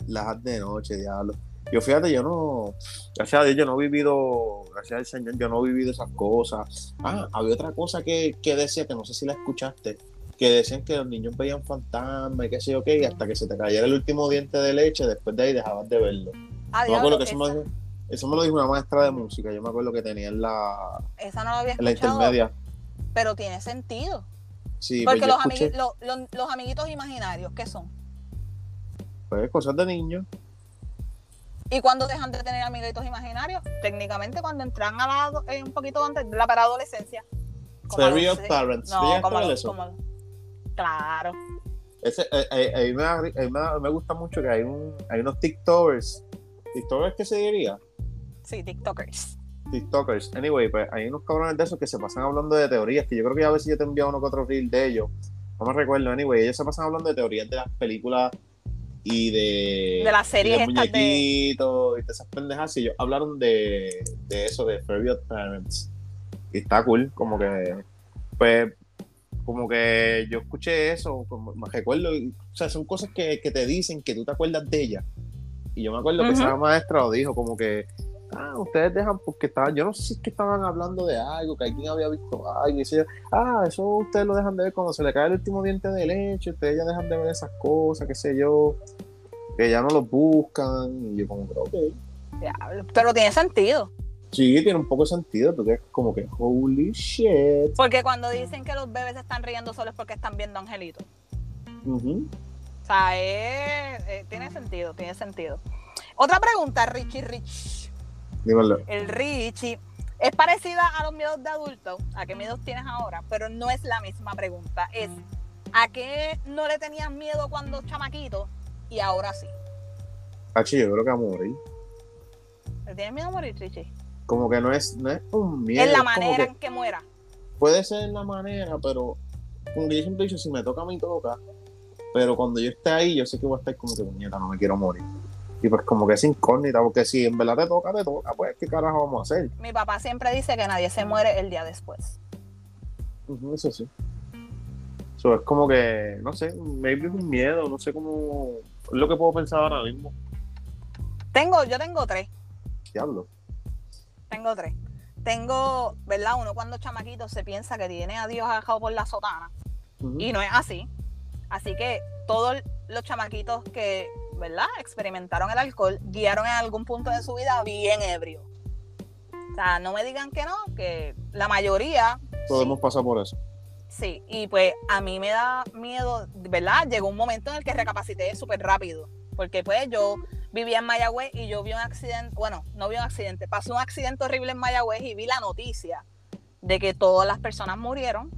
las de noche, diablo. Yo fíjate, yo no, gracias a Dios, yo no he vivido, gracias al Señor, yo no he vivido esas cosas. Ah, había otra cosa que, que decía, que no sé si la escuchaste, que decían que los niños veían fantasmas y qué sé yo qué, y hasta que se te cayera el último diente de leche, después de ahí dejabas de verlo. Ah, Yo me acuerdo que eso me, eso me lo dijo una maestra de música, yo me acuerdo que tenía en la, esa no lo había en la escuchado, intermedia. pero tiene sentido. Sí, pues Porque los, amigui- los amiguitos imaginarios, ¿qué son? pues, cosas de niños. ¿Y cuando dejan de tener amiguitos imaginarios? Técnicamente cuando entran a la, eh, un poquito antes de la preadolescencia. A of Parents. ¿Tú No, como, a a los- eso? como- Claro. Ese, eh, eh, me, da- ahí me, da- me gusta mucho que hay, un, hay unos TikTokers. ¿TikTokers qué se diría? Sí, TikTokers. TikTokers. Anyway, pues hay unos cabrones de esos que se pasan hablando de teorías, que yo creo que a veces yo te enviado uno que otro reel de ellos. No me recuerdo. Anyway, ellos se pasan hablando de teorías de las películas y de... De las series y de estas de- muñequitos y de esas pendejas. Y ellos hablaron de, de eso, de Fairy Odd Parents. Y está cool, como que... Pues como que yo escuché eso, como, me recuerdo, o sea, son cosas que, que te dicen que tú te acuerdas de ellas. Y yo me acuerdo que esa maestra lo dijo, como que, ah, ustedes dejan, porque estaban, yo no sé si es que estaban hablando de algo, que alguien había visto algo, y decía, ah, eso ustedes lo dejan de ver cuando se le cae el último diente de leche, ustedes ya dejan de ver esas cosas, qué sé yo, que ya no los buscan, y yo como ok. Pero tiene sentido. Sí, tiene un poco de sentido, porque es como que, holy shit. Porque cuando dicen que los bebés se están riendo solo es porque están viendo angelitos. Ujú. O sea, es- eh, tiene sentido, tiene sentido. Otra pregunta, Richie Rich. Dímelo. El Richie es parecida a los miedos de adulto, a qué miedos tienes ahora, pero no es la misma pregunta. Es ¿a qué no le tenías miedo cuando chamaquito y ahora sí? Hachi, yo creo que a morir. ¿Le tienes miedo a morir, Richie? como que no es, no es un miedo. es la manera que en que muera. puede ser la manera, pero como que yo siempre he dicho, si me toca a mí, toca. Pero cuando yo esté ahí, yo sé que voy a estar como que, puñeta, no me quiero morir. Y pues como que es incógnita, porque si en verdad te toca, te toca, pues ¿qué carajo vamos a hacer? Mi papá siempre dice que nadie se muere el día después. Eso sí. Eso es como que, no sé, maybe es un miedo, no sé cómo, es lo que puedo pensar ahora mismo. Tengo, yo tengo tres. Diablo. Tengo tres. Tengo, ¿verdad? Uno cuando chamaquito se piensa que tiene a Dios agajado por la sotana. Y no es así. Así que todos los chamaquitos que, ¿verdad? Experimentaron el alcohol, guiaron en algún punto de su vida bien ebrio. O sea, no me digan que no, que la mayoría Todos sí, hemos pasado por eso. sí. Y pues a mí me da miedo, ¿verdad? Llegó un momento en el que recapacité súper rápido. Porque pues yo vivía en Mayagüez y yo vi un accidente, bueno, no vi un accidente, pasó un accidente horrible en Mayagüez y vi la noticia de que todas las personas murieron,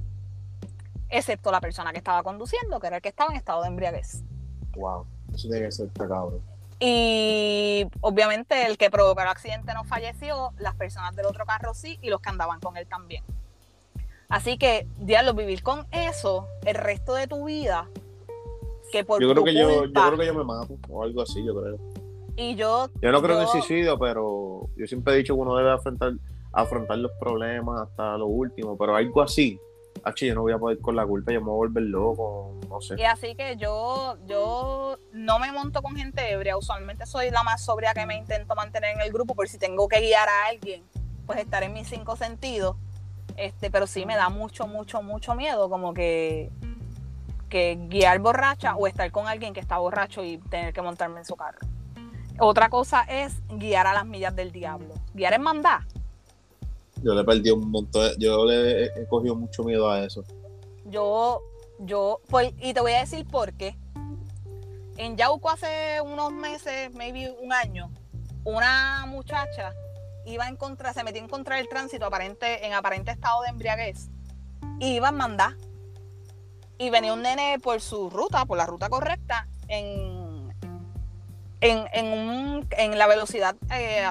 excepto la persona que estaba conduciendo, que era el que estaba en estado de embriaguez. Wow. Eso tiene que ser está cabrón. Y obviamente el que provocó el accidente no falleció, las personas del otro carro sí y los que andaban con él también. Así que, diablo, vivir con eso el resto de tu vida, que por Yo creo tu que yo, yo creo que yo me mato, o algo así, yo creo. y yo Yo no creo en el Yo- suicidio, pero yo siempre he dicho que uno debe afrontar, afrontar los problemas hasta lo último, pero algo así, Hachi, yo no voy a poder con la culpa, yo me voy a volver loco, no sé. Y así que yo, yo no me monto con gente ebria. Usualmente soy la más sobria que me intento mantener en el grupo por si tengo que guiar a alguien, pues estar en mis cinco sentidos. Este, pero sí me da mucho, mucho, mucho miedo como que, que guiar borracha o estar con alguien que está borracho y tener que montarme en su carro. Otra cosa es guiar a las millas del diablo. Guiar en mandar. Yo le perdí un montón, yo le he, cogido mucho miedo a eso. Yo, yo, pues, y te voy a decir por qué. En Yauco hace unos meses, maybe un año, una muchacha iba en contra, se metió en contra del tránsito aparente, en aparente estado de embriaguez. Y iba a mandar. Y venía un nene por su ruta, por la ruta correcta, en, en, en, un- en la velocidad eh,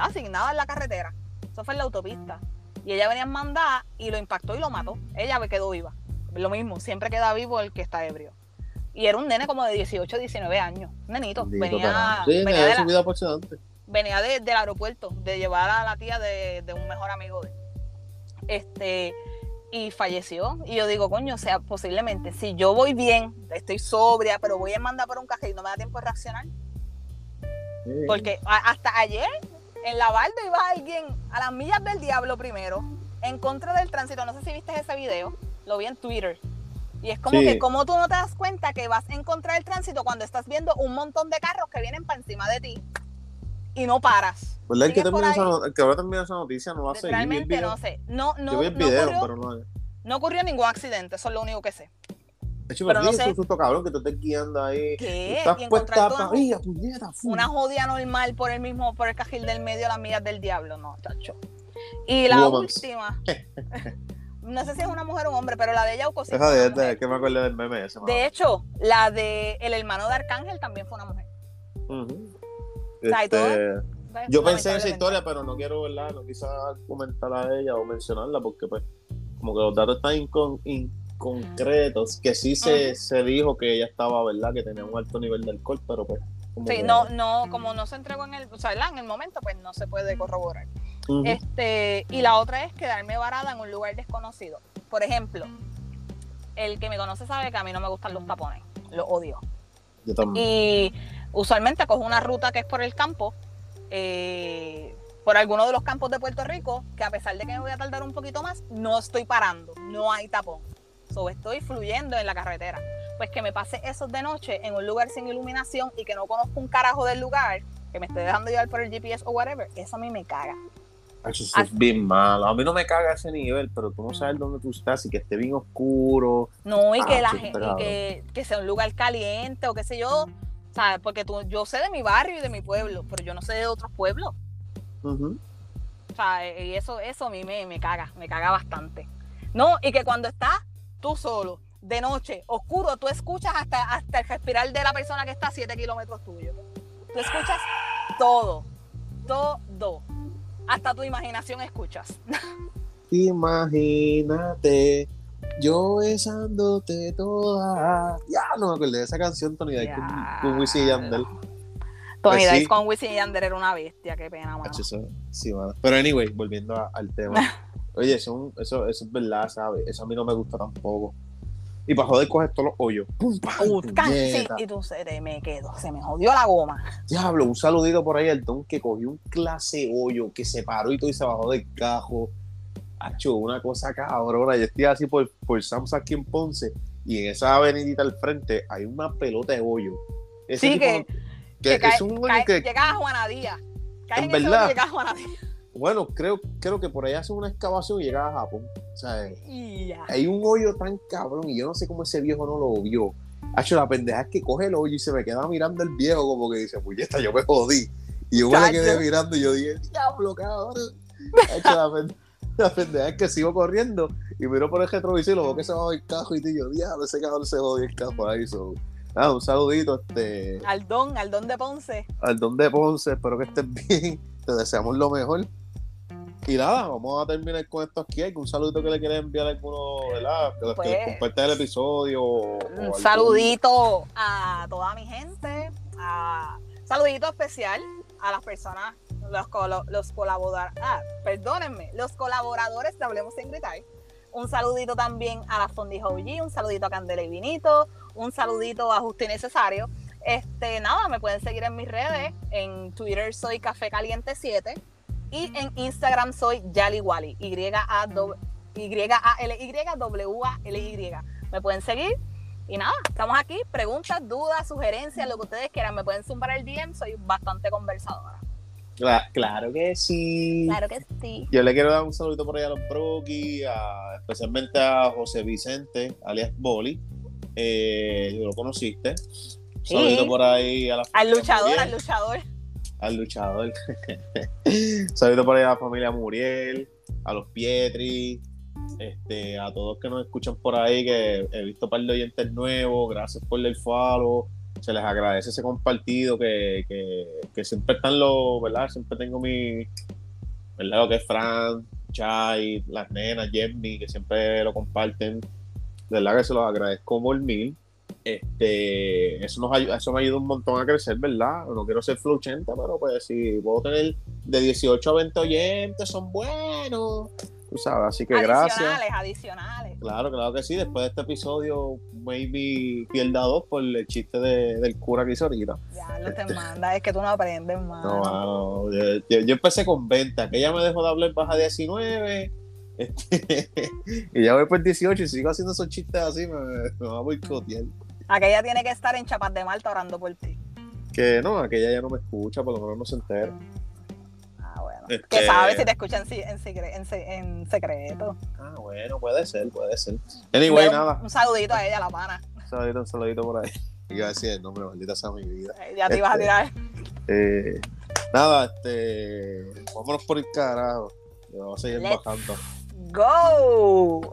asignada en la carretera. Eso fue en la autopista. Y ella venía en mandada y lo impactó y lo mató. Ella quedó viva. Lo mismo, siempre queda vivo el que está ebrio. Y era un nene como de 18, 19 años. Un nenito. Venía, Sí, venía, de la- vida venía de- del aeropuerto, de llevar a la tía de, de un mejor amigo de. Este, y falleció. Y yo digo, coño, o sea, posiblemente, si yo voy bien, estoy sobria, pero voy a mandar por un cajero y no me da tiempo de reaccionar. Sí. Porque a- hasta ayer, en la barda iba alguien a las millas del diablo primero, en contra del tránsito. No sé si viste ese video, lo vi en Twitter. Y es como Sí. que, como tú no te das cuenta que vas en contra del tránsito cuando estás viendo un montón de carros que vienen para encima de ti y no paras. ¿Verdad? El que, esa, el ahora termina esa noticia no va a seguir. Realmente no sé. No, no, Yo vi el no video, ocurrió, pero no. no ocurrió ningún accidente, eso es lo único que sé. Hecho, Pero no sé. un susto cabrón que tú estés guiando ahí. ¿Qué? Estás Y puesta encontrar para toda ahí, a puñeta. fu. una jodida normal por el mismo, por el cajil del medio, las millas del diablo, no, chacho. Y la Womans. última, no sé si es una mujer o un hombre, pero la de Yauco sí. Fue de, una mujer. que me acuerdo del meme ese. De hecho, la de el hermano de Arcángel también fue una mujer. Sea, y todo- Este, yo pensé en esa historia, pero no quiero, ¿verdad? No quise comentar a ella o mencionarla porque, pues, como que los datos están incon- inconcretos, que sí se, se dijo que ella estaba, ¿verdad? Que tenía un alto nivel de alcohol, pero pues. como Sí, que- no, no, como no se entregó en el, o sea, en el momento, pues no se puede corroborar. Este, y la otra es quedarme varada en un lugar desconocido. Por ejemplo, el que me conoce sabe que a mí no me gustan los tapones, los odio. Yo también. Y usualmente cojo una ruta que es por el campo, eh, por alguno de los campos de Puerto Rico, que a pesar de que me voy a tardar un poquito más, no estoy parando, no hay tapón. So, estoy fluyendo en la carretera. Pues que me pase eso de noche en un lugar sin iluminación y que no conozco un carajo del lugar, que me esté dejando llevar por el GPS o whatever, eso a mí me caga. Eso es bien malo. A mí no me caga ese nivel, pero tú no sabes dónde tú estás y que esté bien oscuro. No, y Ah, que la sí, gente, y que, que sea un lugar caliente o qué sé yo, ¿sabes? Porque tú, yo sé de mi barrio y de mi pueblo, pero yo no sé de otros pueblos. O sea, y eso, eso a mí me, me caga, me caga bastante. No, y que cuando estás tú solo, de noche, oscuro, tú escuchas hasta, hasta el respirar de la persona que está a 7 kilómetros tuyo. Tú escuchas todo, todo. Hasta tu imaginación escuchas. Imagínate, yo besándote toda. Ya no me acuerdo de esa canción, Tony Dice con, con Wisin y Yandel. Tony Pues sí. Dice con Wisin y Yandel era una bestia, qué pena, mano. Sí. Pero anyway, volviendo a- al tema. Oye, eso, eso, eso es verdad, ¿sabes? Eso a mí no me gusta tampoco. Y para joder, coges todos los hoyos. ¡Pum, pam! Uh, sí, y tú se te me quedo, se me jodió la goma. Diablo, un saludito por ahí al don que cogió un clase hoyo, que se paró y todo y se bajó del cajo. Hacho, una cosa cabrona. Yo estoy así por, por Sam's aquí en Ponce y en esa avenidita al frente hay una pelota de hoyo. Ese Sí, tipo- que- que Que cae- es un hoyo cae- que, Llegas a Juanadía. En verdad. a Juanadía. Bueno, creo, creo que por ahí hacen una excavación y llega a Japón. O sea, Y ya. hay un hoyo tan cabrón y yo no sé cómo ese viejo no lo vio. Hacho, la pendeja es que coge el hoyo y se me queda mirando el viejo como que dice, puñeta, yo me jodí. Y yo me quedé mirando y yo dije, diablo, cabrón. La, pen- la pendeja es que sigo corriendo y miro por el retrovisor y lo veo que se va el cajo y yo, diablo, ese cabrón se jodió el cajo ahí. So. Ah, un saludito este, Al don, al don de Ponce. al don de Ponce, espero que estés bien, te deseamos lo mejor. Y nada, vamos a terminar con esto aquí. ¿Algún saludito que le quieras enviar a alguno, ¿verdad? Que, Pues, que comparta el episodio. o- Un saludito a toda mi gente. A, saludito especial a las personas, los, los colaboradores. Ah, perdónenme, los colaboradores de Hablemos sin gritar. Un saludito también a la Fondija OG, un saludito a Candela y Vinito, un saludito a Justo y Necesario. Este, nada, me pueden seguir en mis redes. En Twitter soy Café Caliente 7 y en Instagram soy Yali Wally. Y-A-L-Y-W-A-L-Y. Me pueden seguir. Y nada, estamos aquí. Preguntas, dudas, sugerencias, lo que ustedes quieran. Me pueden zumbar el DM. Soy bastante conversadora. Cla- claro que sí. Claro que sí. Yo le quiero dar un saludito por ahí a los Broki, a- especialmente a José Vicente, alias Boli. Eh, lo conociste. Sí. saludito por ahí a la Al luchador, al luchador. Al luchador. Saludito por ahí a la familia Muriel, a los Pietri, este, a todos que nos escuchan por ahí, que he visto un par de oyentes nuevos, gracias por el follow. se les agradece ese compartido que, que, que siempre están los, ¿verdad? Siempre tengo mi, ¿verdad? Lo que es Fran, Chai, las nenas, Jenny, que siempre lo comparten. De verdad que se los agradezco por mil. Este, eso, nos ayuda, eso me ayuda un montón a crecer, ¿verdad? No quiero ser fluchenta, pero pues si puedo tener de 18 a 20 oyentes, son buenos. Tú sabes, así que gracias. Adicionales, adicionales. Claro, claro que sí. Después de este episodio, maybe pierda dos por el chiste de- del cura que hizo ahorita. Ya lo te manda, es que tú no aprendes, mano. No, yo, yo- yo empecé con 20, que ella me dejó de hablar baja 19. este, y ya voy por 18 y sigo haciendo esos chistes así, me, me va a boicotear. Aquella tiene que estar en Chapas de Malta orando por ti. Que no, aquella ya no me escucha, por lo menos no se entera. Ah, bueno. Este- Que sabes si te escucha en, secreto. Ah, bueno, puede ser, puede ser. Anyway, nada. Un saludito a ella, la pana. Un saludito, un saludito por ahí. Iba a decir el nombre, maldita sea mi vida. Eh, Ya te ibas a Este- tirar. Eh, nada, este. Vámonos por el carajo. Me vamos a seguir Let's bajando. Go.